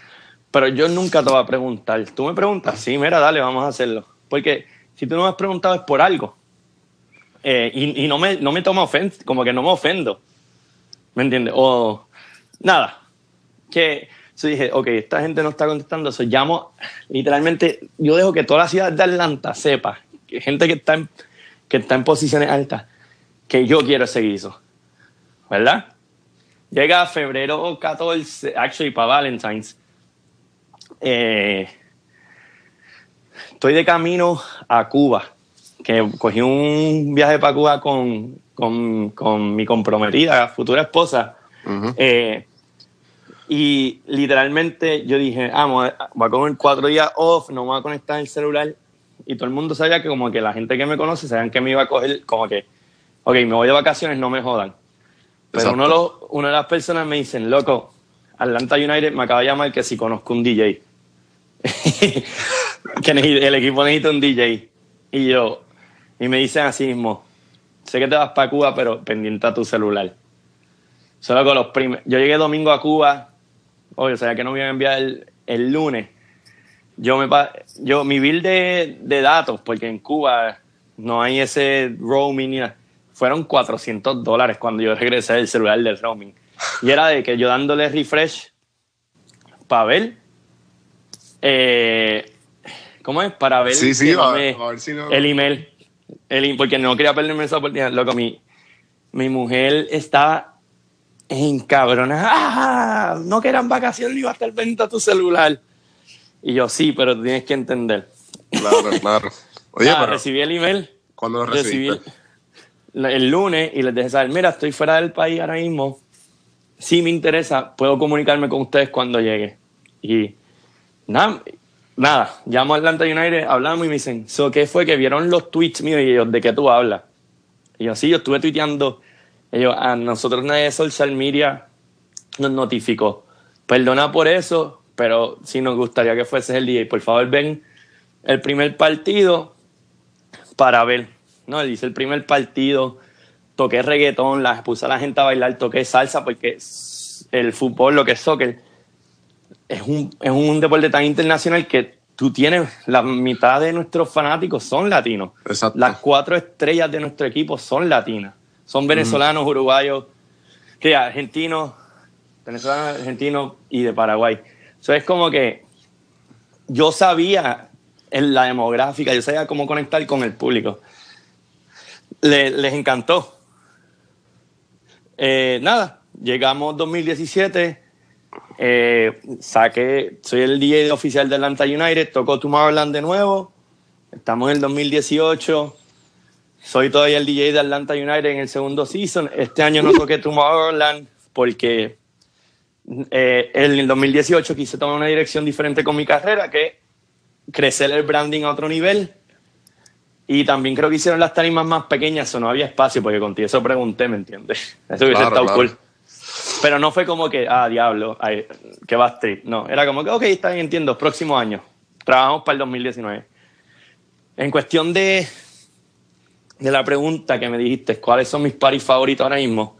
Pero yo nunca te voy a preguntar. Tú me preguntas, sí, mira, dale, vamos a hacerlo. Porque si tú no me has preguntado es por algo. Eh, y, no, me, no me toma ofensa, como que no me ofendo. ¿Me entiendes? O nada. Que yo dije, ok, esta gente no está contestando, eso llamo, literalmente, yo dejo que toda la ciudad de Atlanta sepa, que gente que está en, que está en posiciones altas, que yo quiero ese guiso, ¿verdad? Llega febrero 14, actually para Valentine's, eh, estoy de camino a Cuba, que cogí un viaje para Cuba con, con, con mi comprometida, futura esposa, y literalmente yo dije, ah, voy a comer cuatro días off, no me voy a conectar el celular. Y todo el mundo sabía que como que la gente que me conoce sabían que me iba a coger como que, ok, me voy de vacaciones, no me jodan. Pero uno de, los, una de las personas me dicen, loco, Atlanta United me acaba de llamar que si conozco un DJ. que el equipo necesita un DJ. Y yo, y me dicen así mismo, sé que te vas para Cuba, pero pendiente a tu celular. Solo con los primeros. Yo llegué domingo a Cuba, Oye, o sea, que no me iban a enviar el, lunes. Yo me yo mi bill de, datos, porque en Cuba no hay ese roaming ni nada, fueron 400 dólares cuando yo regresé del celular del roaming. Y era de que yo dándole refresh para ver. Eh, ¿Cómo es? Para ver, sí, sí, el email. El, porque no quería perderme esa oportunidad. Loco, mi, mi mujer estaba en ¡Ah! No que eran vacaciones y iba a estar pendiente a tu celular. Y yo, sí, pero tienes que entender. Claro, claro. Oye, pero recibí el email. ¿Cuándo lo recibí? El, lunes y les dejé saber, mira, estoy fuera del país ahora mismo. Si me interesa, puedo comunicarme con ustedes cuando llegue. Y nada, nada, llamo a Atlanta United, hablamos y me dicen, so, ¿qué fue que vieron los tweets míos y ellos, ¿de qué tú hablas? Y yo, sí, yo estuve tuiteando ellos, a nosotros nadie de social media nos notificó. Perdona por eso, pero si nos gustaría que fueses el DJ, por favor ven el primer partido para ver. No, dice el primer partido, toqué reggaetón, la, puse a la gente a bailar, toqué salsa, porque el fútbol, lo que es soccer, es un, es un deporte tan internacional que tú tienes, la mitad de nuestros fanáticos son latinos. Las cuatro estrellas de nuestro equipo son latinas. Son venezolanos, uruguayos, que argentinos, venezolanos, argentinos y de Paraguay. Eso es como que yo sabía en la demográfica, yo sabía cómo conectar con el público. les encantó. Eh, nada, llegamos 2017, eh, saqué, soy el DJ oficial de Atlanta United, tocó Tomorrowland de nuevo, estamos en el 2018, soy todavía el DJ de Atlanta United en el segundo season. Este año no toqué Tomorrowland porque eh, en el 2018 quise tomar una dirección diferente con mi carrera, que crecer el branding a otro nivel. Y también creo que hicieron las tarimas más pequeñas, o no había espacio, porque contigo eso pregunté, ¿me entiendes? Eso hubiese estado cool. Pero no fue como que, ah, diablo, que va street. No, era como que, ok, está bien, entiendo, próximo año. Trabajamos para el 2019. En cuestión de, de la pregunta que me dijiste, ¿cuáles son mis paris favoritos ahora mismo?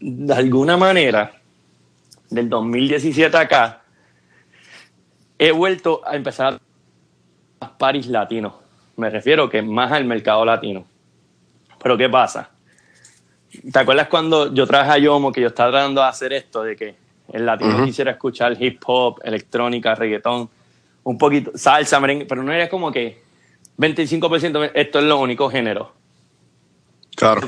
De alguna manera, del 2017 acá, he vuelto a empezar a paris latinos. Me refiero que más al mercado latino. Pero ¿qué pasa? ¿Te acuerdas cuando yo traje a Yomo que yo estaba tratando de hacer esto de que el latino quisiera escuchar hip hop, electrónica, reggaetón, un poquito, salsa, merengue, pero no era como que 25% esto es lo único género. Claro.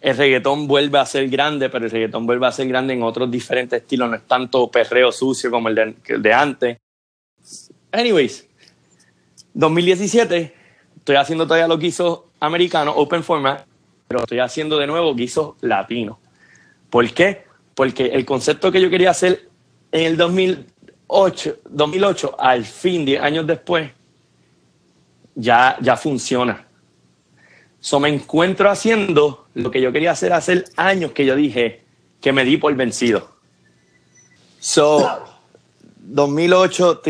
El reggaetón vuelve a ser grande, pero el reggaetón vuelve a ser grande en otros diferentes estilos, no es tanto perreo sucio como el de, el de antes. Anyways, 2017, estoy haciendo todavía lo que hizo americano, open format, pero estoy haciendo de nuevo guisos latinos. ¿Por qué? Porque el concepto que yo quería hacer en el 2008, 2008 al fin, 10 años después, ya, ya funciona. So me encuentro haciendo lo que yo quería hacer hace años que yo dije que me di por vencido. So, 2008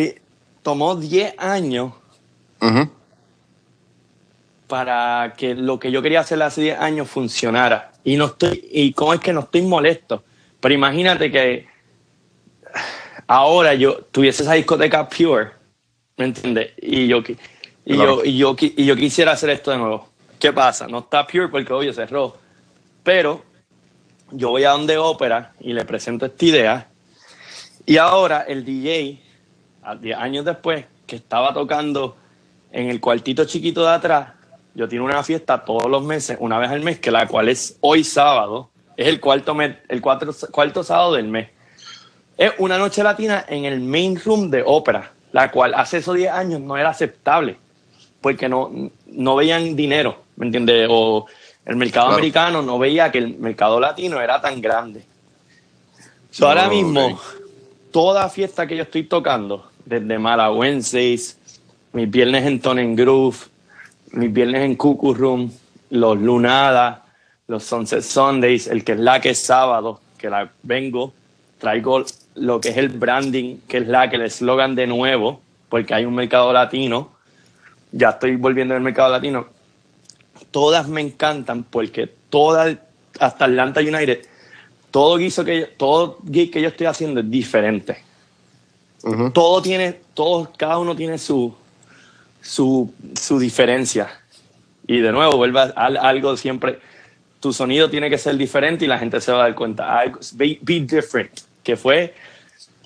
tomó 10 años para que lo que yo quería hacer hace 10 años funcionara. Y no estoy, y cómo es que no estoy molesto. Pero imagínate que ahora yo tuviese esa discoteca pure, ¿me entiendes? Y yo, y, yo, y, yo, y yo quisiera hacer esto de nuevo. ¿Qué pasa? No está pure porque hoy cerró. Pero yo voy a donde ópera y le presento esta idea. Y ahora el DJ, 10 años después, que estaba tocando en el cuartito chiquito de atrás, yo tengo una fiesta todos los meses, una vez al mes, que la cual es hoy sábado, es el cuarto, mes, el cuarto sábado del mes. Es una noche latina en el main room de ópera, la cual hace esos 10 años no era aceptable, porque no, no veían dinero, ¿me entiendes? O el mercado americano no veía que el mercado latino era tan grande. ahora mismo, toda fiesta que yo estoy tocando, desde Mala Wednesdays, mis viernes en Tone Groove, mis viernes en Cuckoo Room, los Lunadas, los Sunset Sundays, el que es la que es sábado, que la vengo, traigo lo que es el branding, que es la que el eslogan de nuevo, porque hay un mercado latino, ya estoy volviendo al mercado latino. Todas me encantan porque todas, hasta Atlanta United, todo guiso que todo gig que yo estoy haciendo es diferente. Todo tiene, todo, cada uno tiene su, su, su diferencia. Y de nuevo, vuelve a, algo siempre, tu sonido tiene que ser diferente y la gente se va a dar cuenta. Be, be different, que fue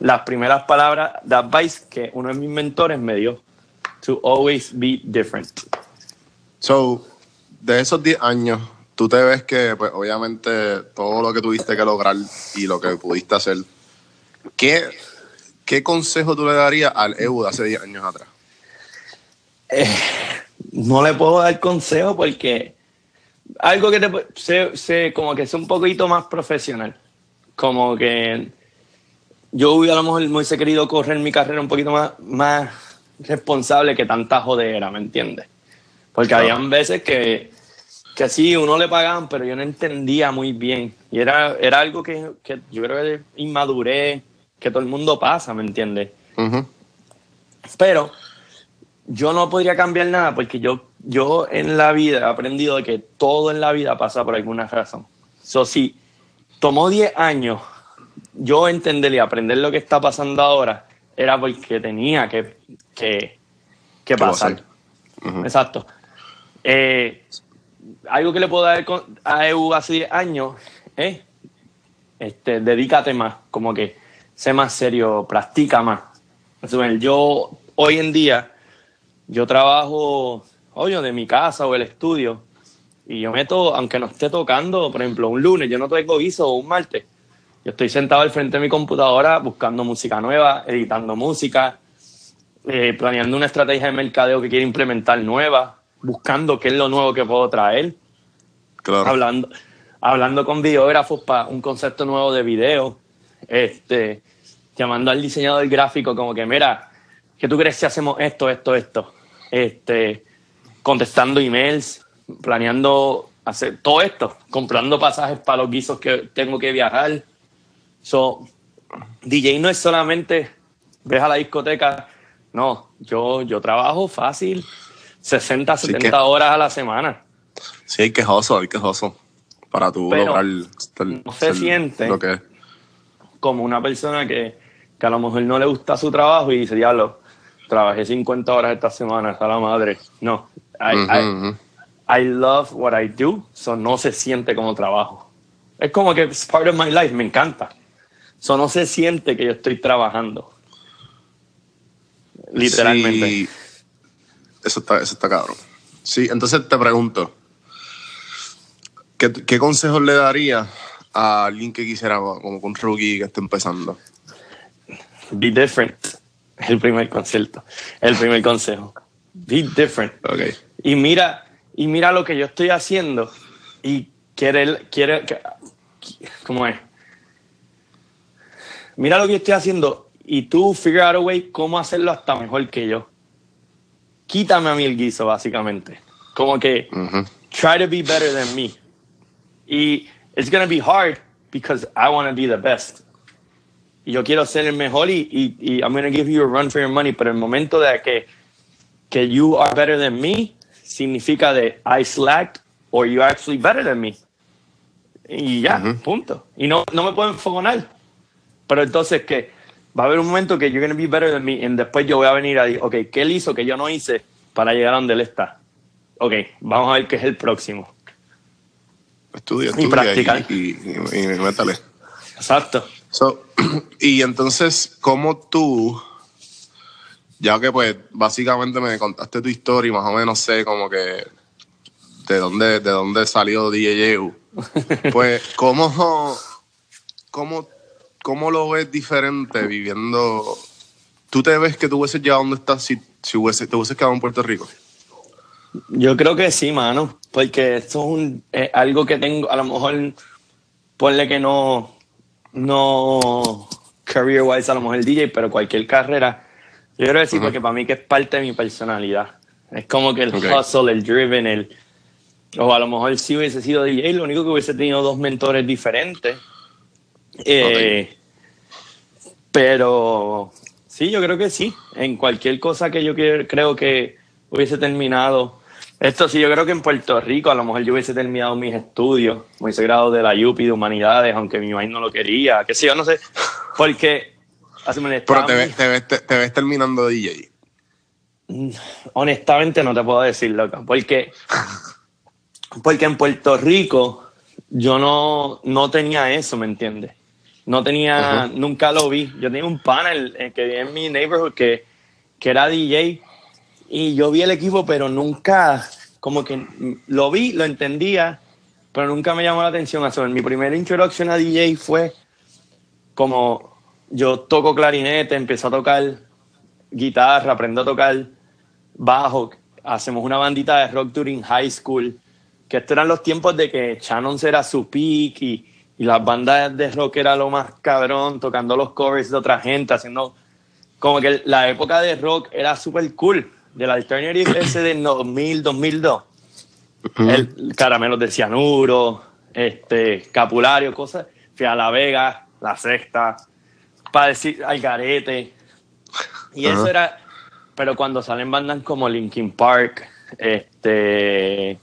las primeras palabras de advice que uno de mis mentores me dio. To always be different. So, de esos 10 años, tú te ves que, pues, obviamente, todo lo que tuviste que lograr y lo que pudiste hacer, ¿qué, qué consejo tú le darías al EU de hace 10 años atrás? Eh, no le puedo dar consejo porque algo que te sé, como que es un poquito más profesional. Como que yo hubiera a lo mejor hubiese querido correr mi carrera un poquito más, más responsable que tanta jodera, ¿me entiendes? Porque había veces que, que sí, uno le pagaban, pero yo no entendía muy bien. Y era, era algo que, que yo creo que inmaduré, que todo el mundo pasa, ¿me entiendes? Pero yo no podría cambiar nada porque yo, yo en la vida he aprendido de que todo en la vida pasa por alguna razón. So, si tomó 10 años yo entender y aprender lo que está pasando ahora, era porque tenía que, que, que pasar. Exacto. Eh, algo que le puedo dar a EU hace 10 años es, este, dedícate más, como que sé más serio, practica más. Yo hoy en día yo trabajo, oye, de mi casa o el estudio, y yo meto, aunque no esté tocando, por ejemplo, un lunes, yo no tengo guiso o un martes, yo estoy sentado al frente de mi computadora buscando música nueva, editando música, eh, planeando una estrategia de mercadeo que quiero implementar nueva, buscando qué es lo nuevo que puedo traer, hablando, hablando con videógrafos para un concepto nuevo de video, este, llamando al diseñador gráfico como que, mira, ¿qué tú crees si hacemos esto, esto, esto? Este, contestando emails, planeando hacer todo esto, comprando pasajes para los guisos que tengo que viajar. So, DJ no es solamente ves a la discoteca, no, yo, yo trabajo fácil 60, 70 horas a la semana. Sí, hay quejoso, hay quejoso para tu lograr no se siente lo que como una persona que, que, a lo mejor no le gusta su trabajo y dice, diablo, trabajé 50 horas esta semana, está la madre. No, I, I, love what I do, so no se siente como trabajo. Es como que es part of my life, me encanta. So no se siente que yo estoy trabajando. Literalmente. Sí, eso está, eso está cabrón. Sí, entonces te pregunto, ¿qué, qué consejos le daría a alguien que quisiera, como con rookie que esté empezando? Be different. El primer concierto. El primer consejo. Be different. Okay. Y mira, y mira lo que yo estoy haciendo y quiere, quiere, ¿cómo es? Mira lo que yo estoy haciendo y tú figure out a way cómo hacerlo hasta mejor que yo. Quítame a mí el guiso, básicamente. Como que, try to be better than me. Y it's gonna be hard because I want to be the best. Y yo quiero ser el mejor y, y, y I'm gonna give you a run for your money, pero el momento de que, que you are better than me significa de I slacked or you actually better than me. Y ya, punto. Y no, no me puedo enfocar. Pero entonces que va a haber un momento que you're going to be better than me y después yo voy a venir a decir, ok, ¿qué él hizo que yo no hice para llegar a donde él está? Ok, vamos a ver qué es el próximo. Estudia, estudia y practicar. Y, y, métale. Exacto. y entonces, ¿cómo tú, ya que pues básicamente me contaste tu historia y más o menos sé como que de dónde, de dónde salió DJ pues, ¿cómo, cómo ¿cómo lo ves diferente viviendo? ¿Tú te ves que tú hubieses llegado donde estás si, si hubiese, te hubieses quedado en Puerto Rico? Yo creo que sí, mano, porque esto es, algo que tengo, a lo mejor, ponle que no, no career wise, a lo mejor el DJ, pero cualquier carrera, yo quiero decir, porque para mí que es parte de mi personalidad. Es como que el hustle, el driven, el. O a lo mejor si hubiese sido DJ, lo único que hubiese tenido dos mentores diferentes eh, pero sí, yo creo que sí. En cualquier cosa que yo creo que hubiese terminado. Esto sí, yo creo que en Puerto Rico a lo mejor yo hubiese terminado mis estudios, me hubiese grado de la UPI de Humanidades, aunque mi mamá no lo quería, qué sé yo, no sé. Porque... Pero te ves, te, ves, te ves terminando DJ. Honestamente no te puedo decir, loca, porque, porque en Puerto Rico yo no, no tenía eso, ¿me entiendes? No tenía, nunca lo vi. Yo tenía un panel eh, que vi en mi neighborhood que, que era DJ y yo vi el equipo, pero nunca, como que lo vi, lo entendía, pero nunca me llamó la atención eso. Mi primera introducción a DJ fue como yo toco clarinete, empecé a tocar guitarra, aprendo a tocar bajo, hacemos una bandita de rock during high school, que estos eran los tiempos de que Shannon era su peak y y las bandas de rock era lo más cabrón, tocando los covers de otra gente, haciendo como que la época de rock era súper cool, del alternative ese de 2000, 2002. El Caramelos de Cianuro, este, Capulario, cosas. Fui a La Vega, La Sexta, para decir Algarete. Y eso era, pero cuando salen bandas como Linkin Park, este,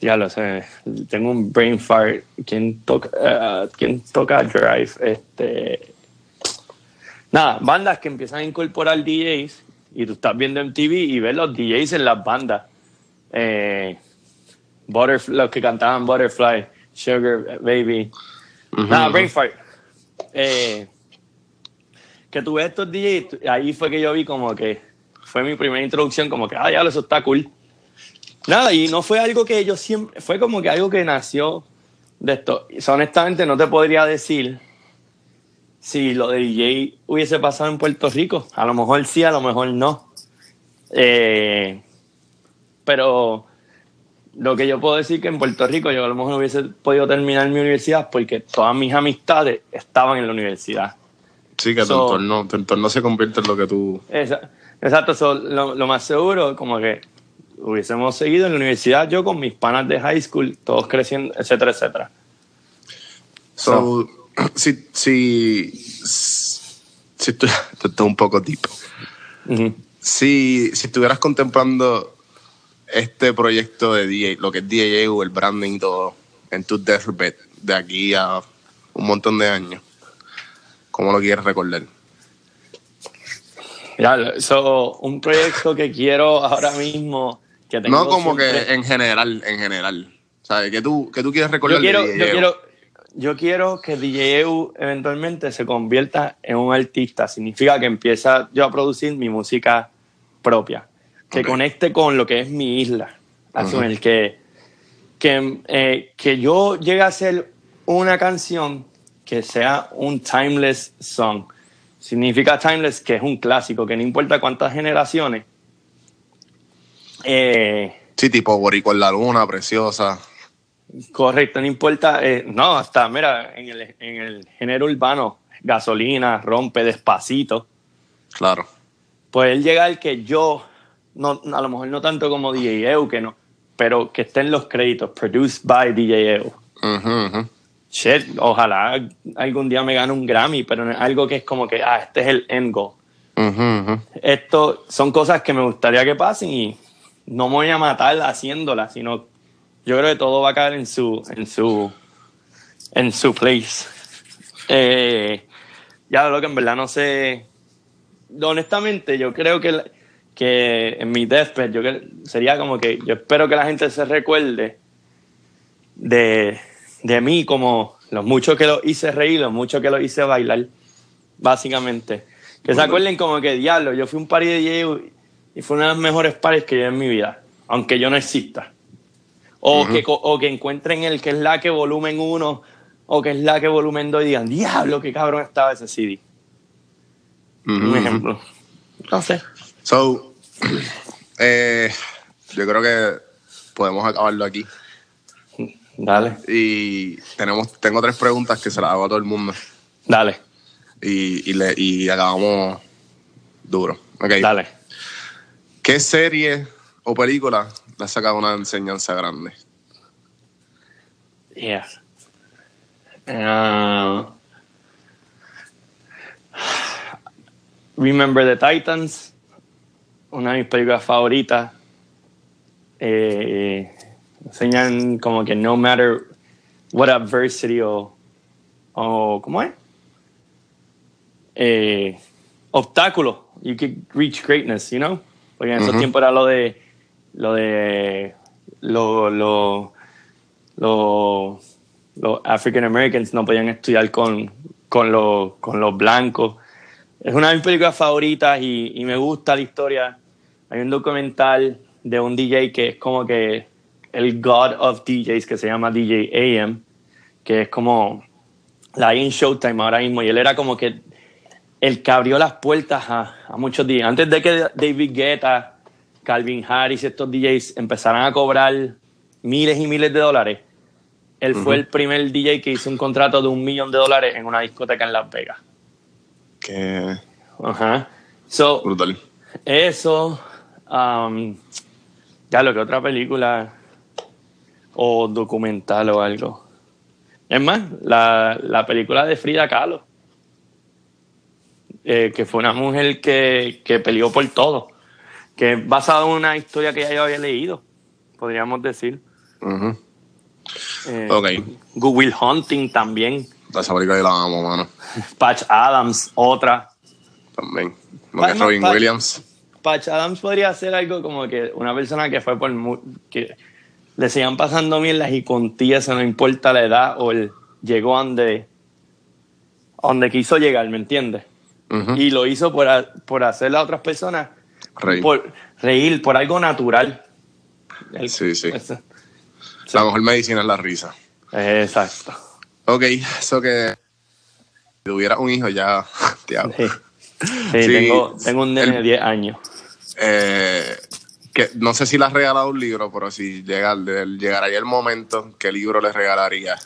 ya lo sé, tengo un brain fart. ¿Quién toca, uh, ¿quién toca Drive? Este, nada, bandas que empiezan a incorporar DJs y tú estás viendo MTV y ves los DJs en las bandas. Eh, Butterfly, los que cantaban Butterfly, Sugar Baby. nada, brain fart. Eh, que tuve estos DJs, ahí fue que yo vi como que fue mi primera introducción, como que, ah, ya, eso está cool. Nada, y no fue algo que yo siempre, fue como que algo que nació de esto. honestamente no te podría decir si lo de DJ hubiese pasado en Puerto Rico. A lo mejor sí, a lo mejor no. Eh, pero lo que yo puedo decir que en Puerto Rico yo a lo mejor no hubiese podido terminar mi universidad porque todas mis amistades estaban en la universidad. Sí, que tu, entorno, se convierte en lo que tú... exacto, lo, lo, más seguro como que hubiésemos seguido en la universidad, yo con mis panas de high school, todos creciendo, etcétera, etcétera. So, si, si, si esto es un poco tipo. si, si estuvieras contemplando este proyecto de DJ, lo que es DJU, el branding y todo, en tu deathbed de aquí a un montón de años, ¿cómo lo quieres recordar? Ya, eso, un proyecto que quiero ahora mismo. Que tengo no como que en general, en general. ¿Sabes? Que tú, que tú quieres recordar yo quiero, yo quiero, yo quiero que DJU eventualmente se convierta en un artista. Significa que empieza yo a producir mi música propia. Que conecte con lo que es mi isla. Uh que, que, eh, que yo llegue a hacer una canción que sea un timeless song Significa timeless que es un clásico, que no importa cuántas generaciones. Eh, sí, tipo Boricua en la Luna, preciosa. Correcto, no importa. Eh, no, hasta, mira, en el, en el género urbano, gasolina, rompe despacito. Claro. Pues él llega al que yo, no, a lo mejor no tanto como DJ EU, que no, pero que esté en los créditos, produced by DJ EU shit, ojalá algún día me gane un Grammy, pero algo que es como que, ah, este es el end goal. Esto son cosas que me gustaría que pasen y no me voy a matar haciéndolas, sino yo creo que todo va a caer en su, en su, en su place. Eh, ya lo que en verdad no sé, honestamente yo creo que, que en mi deathbed yo sería como que yo espero que la gente se recuerde de de mí como los muchos que lo hice reír, los muchos que lo hice bailar, básicamente. Que se acuerden como que, diablo, yo fui un party de DJ y fue una de las mejores pares que yo en mi vida, aunque yo no exista. O, que, o que encuentren el que es la que volumen 1 o que es la que volumen 2 y digan, diablo, qué cabrón estaba ese CD. Un ejemplo. No sé. So, eh, yo creo que podemos acabarlo aquí. Dale. Y tenemos, tengo tres preguntas que se las hago a todo el mundo. Dale. Y, y, le, y acabamos duro. Okay. Dale. ¿Qué serie o película le ha sacado una enseñanza grande? Yeah. Uh, Remember the Titans, una de mis películas favoritas. Eh, enseñan como que no matter what adversity o, o ¿cómo es? Eh, obstáculo, you can reach greatness, you know? Porque en esos tiempos era lo de lo de lo, lo, los African Americans no podían estudiar con, con, con los blancos. Es una de mis películas favoritas y, me gusta la historia. Hay un documental de un DJ que es como que el God of DJs que se llama DJ AM, que es como la in Showtime ahora mismo, y él era como que el que abrió las puertas a, muchos DJs. Antes de que David Guetta, Calvin Harris, estos DJs empezaran a cobrar miles y miles de dólares, él fue el primer DJ que hizo un contrato de un millón de dólares en una discoteca en Las Vegas. Qué. Ajá. Brutal. Eso. Um, ya lo que otra película o documental o algo. Es más, la, la película de Frida Kahlo, eh, que fue una mujer que, que, peleó por todo, que es basada en una historia que ya yo había leído, podríamos decir. Eh, ok. Good Hunting también. Esa película la amo, mano. Patch Adams, otra. También. Robin Williams. Patch Adams podría ser algo como que una persona que fue por... Que, le sigan pasando mierdas y contigo eso no importa la edad o el llegó donde, donde quiso llegar, ¿me entiendes? Y lo hizo por, por hacerle a otras personas reír. Por, reír, por algo natural. sí, sí. La mejor medicina es la risa. Exacto. Ok, eso que si tuviera un hijo ya te hago. Sí, tengo, tengo, un nene de 10 años. Eh, no sé si le has regalado un libro, pero si llega, llegaría el momento, ¿qué libro le regalaría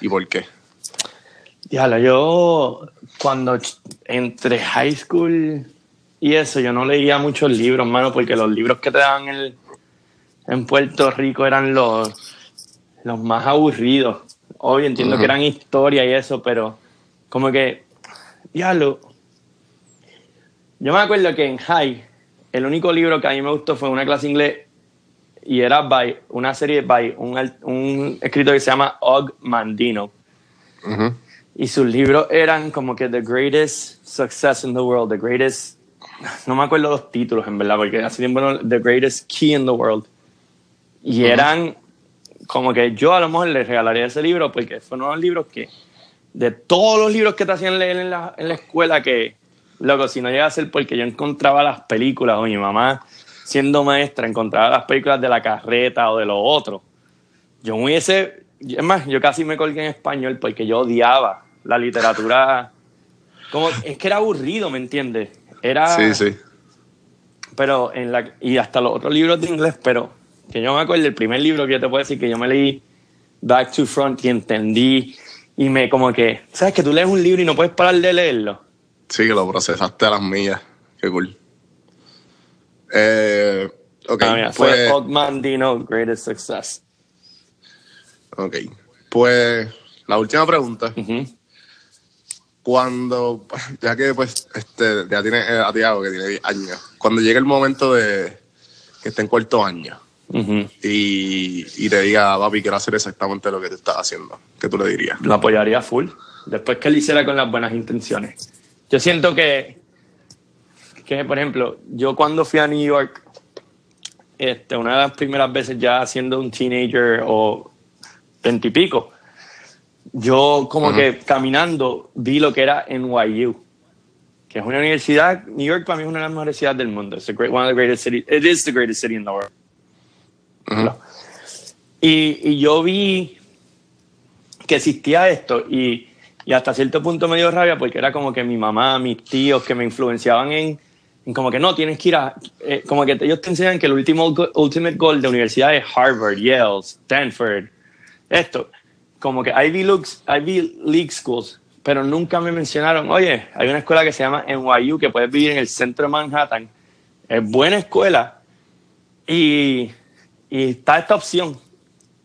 y por qué? Ya, yo cuando entre high school y eso, yo no leía muchos libros, mano, porque los libros que te dan el, en Puerto Rico eran los, los más aburridos. Obvio, entiendo que eran historia y eso, pero como que, diablo. Yo me acuerdo que en High, el único libro que a mí me gustó fue una clase inglés y era by una serie by un, un escritor que se llama Og Mandino. Y sus libros eran como que The Greatest Success in the World, The Greatest. No me acuerdo los títulos en verdad, porque hace tiempo no, The Greatest Key in the World. Y eran como que yo a lo mejor les regalaría ese libro porque fueron los libros que, de todos los libros que te hacían leer en la, en la escuela, que, loco, si no llega a ser porque yo encontraba las películas o mi mamá siendo maestra encontraba las películas de la carreta o de lo otro, yo me hubiese, es más, yo casi me colgué en español porque yo odiaba la literatura, como, es que era aburrido, ¿me entiendes? Era... Sí, sí. Pero en la, y hasta los otros libros de inglés, pero que yo me acuerdo el primer libro que yo te puedo decir que yo me leí Back to Front y entendí y me como que, ¿sabes? Que tú lees un libro y no puedes parar de leerlo. Sí, que lo procesaste a las millas. Qué cool. Eh, ok. Ah, fue pues, Dino Greatest Success. Ok. Pues la última pregunta. Cuando, ya que pues, este, ya tiene eh, a Tiago que tiene 10 años, cuando llegue el momento de que esté en cuarto año y, y, te diga, papi, quiero hacer exactamente lo que te estás haciendo, ¿qué tú le dirías? Lo apoyaría full. Después que él hiciera con las buenas intenciones. Yo siento que que, por ejemplo, yo cuando fui a New York, este, una de las primeras veces ya siendo un teenager o veintipico, yo como que caminando vi lo que era NYU, que es una universidad, New York para mí es una de las mejores ciudades del mundo. It's great, one of the greatest cities, it is the greatest city in the world. y, y, yo vi que existía esto y, y hasta cierto punto me dio rabia porque era como que mi mamá, mis tíos que me influenciaban en como que no, tienes que ir a, eh, como que ellos te enseñan que el último ultimate goal de universidad es Harvard, Yale, Stanford, esto, como que Ivy, Lux, Ivy League Schools, pero nunca me mencionaron, oye, hay una escuela que se llama NYU que puedes vivir en el centro de Manhattan, es buena escuela y, y está esta opción.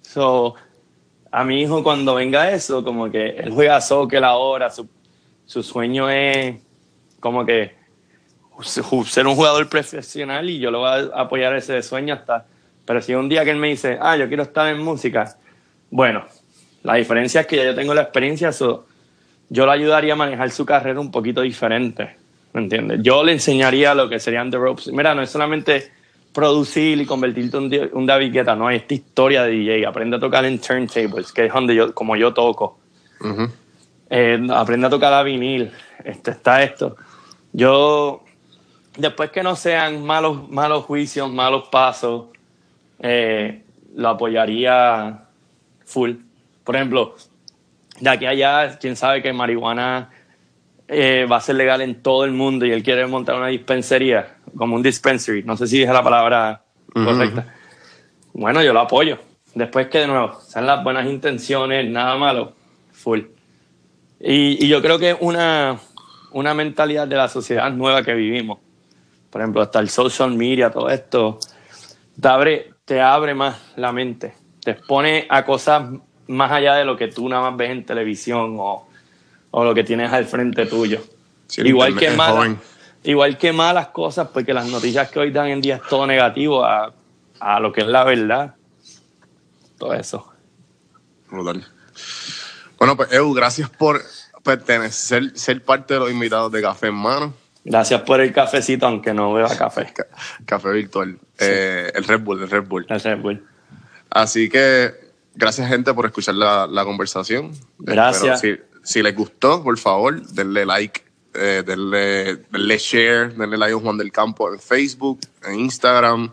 So, a mi hijo cuando venga eso, como que él juega soccer ahora, su, su sueño es como que ser un jugador profesional y yo lo voy a apoyar ese sueño hasta. Pero si un día que él me dice, ah, yo quiero estar en música, bueno, la diferencia es que ya yo tengo la experiencia, yo le ayudaría a manejar su carrera un poquito diferente, ¿me entiendes? Yo le enseñaría lo que serían The Ropes. Mira, no es solamente producir y convertirte en un David Guetta, no, esta historia de DJ, aprende a tocar en turntables, que es donde yo, como yo toco. Eh, aprende a tocar a vinil, este, está esto. Yo después que no sean malos, malos juicios, malos pasos, eh, lo apoyaría full. Por ejemplo, de aquí a allá, quién sabe que marihuana eh, va a ser legal en todo el mundo y él quiere montar una dispensería, como un dispensary, no sé si es la palabra correcta. Bueno, yo lo apoyo. Después que de nuevo, sean las buenas intenciones, nada malo, full. Y, y yo creo que una, una mentalidad de la sociedad nueva que vivimos por ejemplo, hasta el social media, todo esto, te abre, te abre más la mente, te expone a cosas más allá de lo que tú nada más ves en televisión o, o lo que tienes al frente tuyo. igual, que malas, igual que malas cosas, porque las noticias que hoy dan en día es todo negativo a, a lo que es la verdad. Todo eso. Bueno, pues Edu, gracias por pertenecer, ser parte de los invitados de Café en Mano. Gracias por el cafecito, aunque no beba café. café virtual. Eh, el Red Bull, el Red Bull. El Red Bull. Así que gracias, gente, por escuchar la, la conversación. Gracias. Si, si, les gustó, por favor, denle like, eh, denle, denle, share, denle like a Juan del Campo en Facebook, en Instagram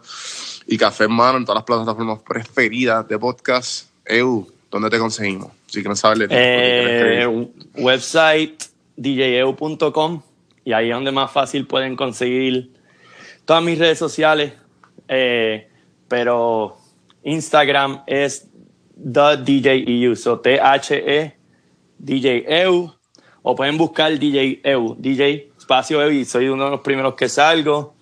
y Café en Mano en todas las plataformas preferidas de podcast. EU, ¿dónde te conseguimos? Si quieren saber eh, website djeu.com y ahí es donde más fácil pueden conseguir todas mis redes sociales. Eh, pero Instagram es The DJ EU, so T-H-E DJ EU, o pueden buscar DJ EU, DJ espacio EU, y soy uno de los primeros que salgo.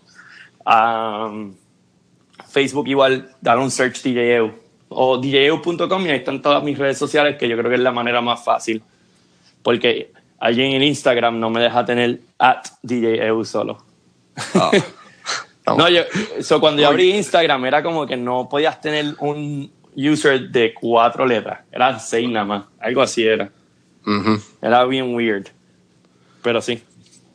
Facebook igual, dar un search DJEU. O DJEU.com y ahí están todas mis redes sociales, que yo creo que es la manera más fácil. Porque alguien en Instagram no me deja tener at DJEU solo. Ah. no, yo, cuando yo abrí Instagram era como que no podías tener un user de cuatro letras. Eran seis nada más. Algo así era. Era bien weird. Pero sí.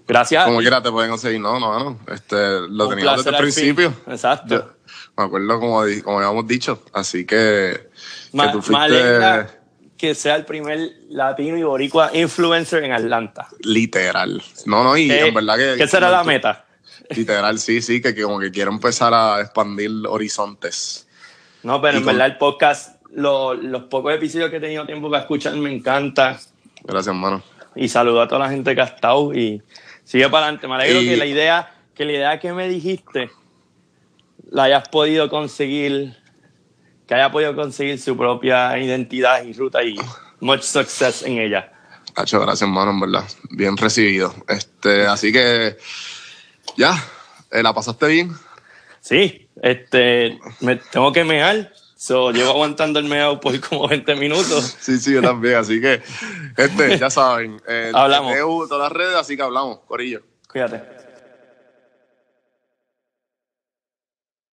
Gracias. Como quiera te pueden conseguir. No, no, no. Este, lo teníamos desde el principio. Exacto. me acuerdo como, como habíamos dicho. Así que, que tú fuiste... que sea el primer latino y boricua influencer en Atlanta. Literal. No, no, y en verdad que... ¿Qué será la meta? Literal, sí, sí, que, como que quiero empezar a expandir horizontes. No, pero en verdad el podcast, los pocos episodios que he tenido tiempo para escuchar me encanta. Gracias, hermano. Y saludo a toda la gente que ha estado y sigue para adelante. Me alegro que la idea que la idea que me dijiste la hayas podido conseguir, que haya podido conseguir su propia identidad y ruta y much success en ella. Muchas gracias, hermano, en verdad. Bien recibido. Este, así que ya, eh, ¿la pasaste bien? Sí, este, me tengo que mear. So, llevo aguantando el meado por como 20 minutos. Sí, sí, yo también. Así que, este, ya saben. Eh, hablamos. todas las redes, así que hablamos, Corillo. Cuídate.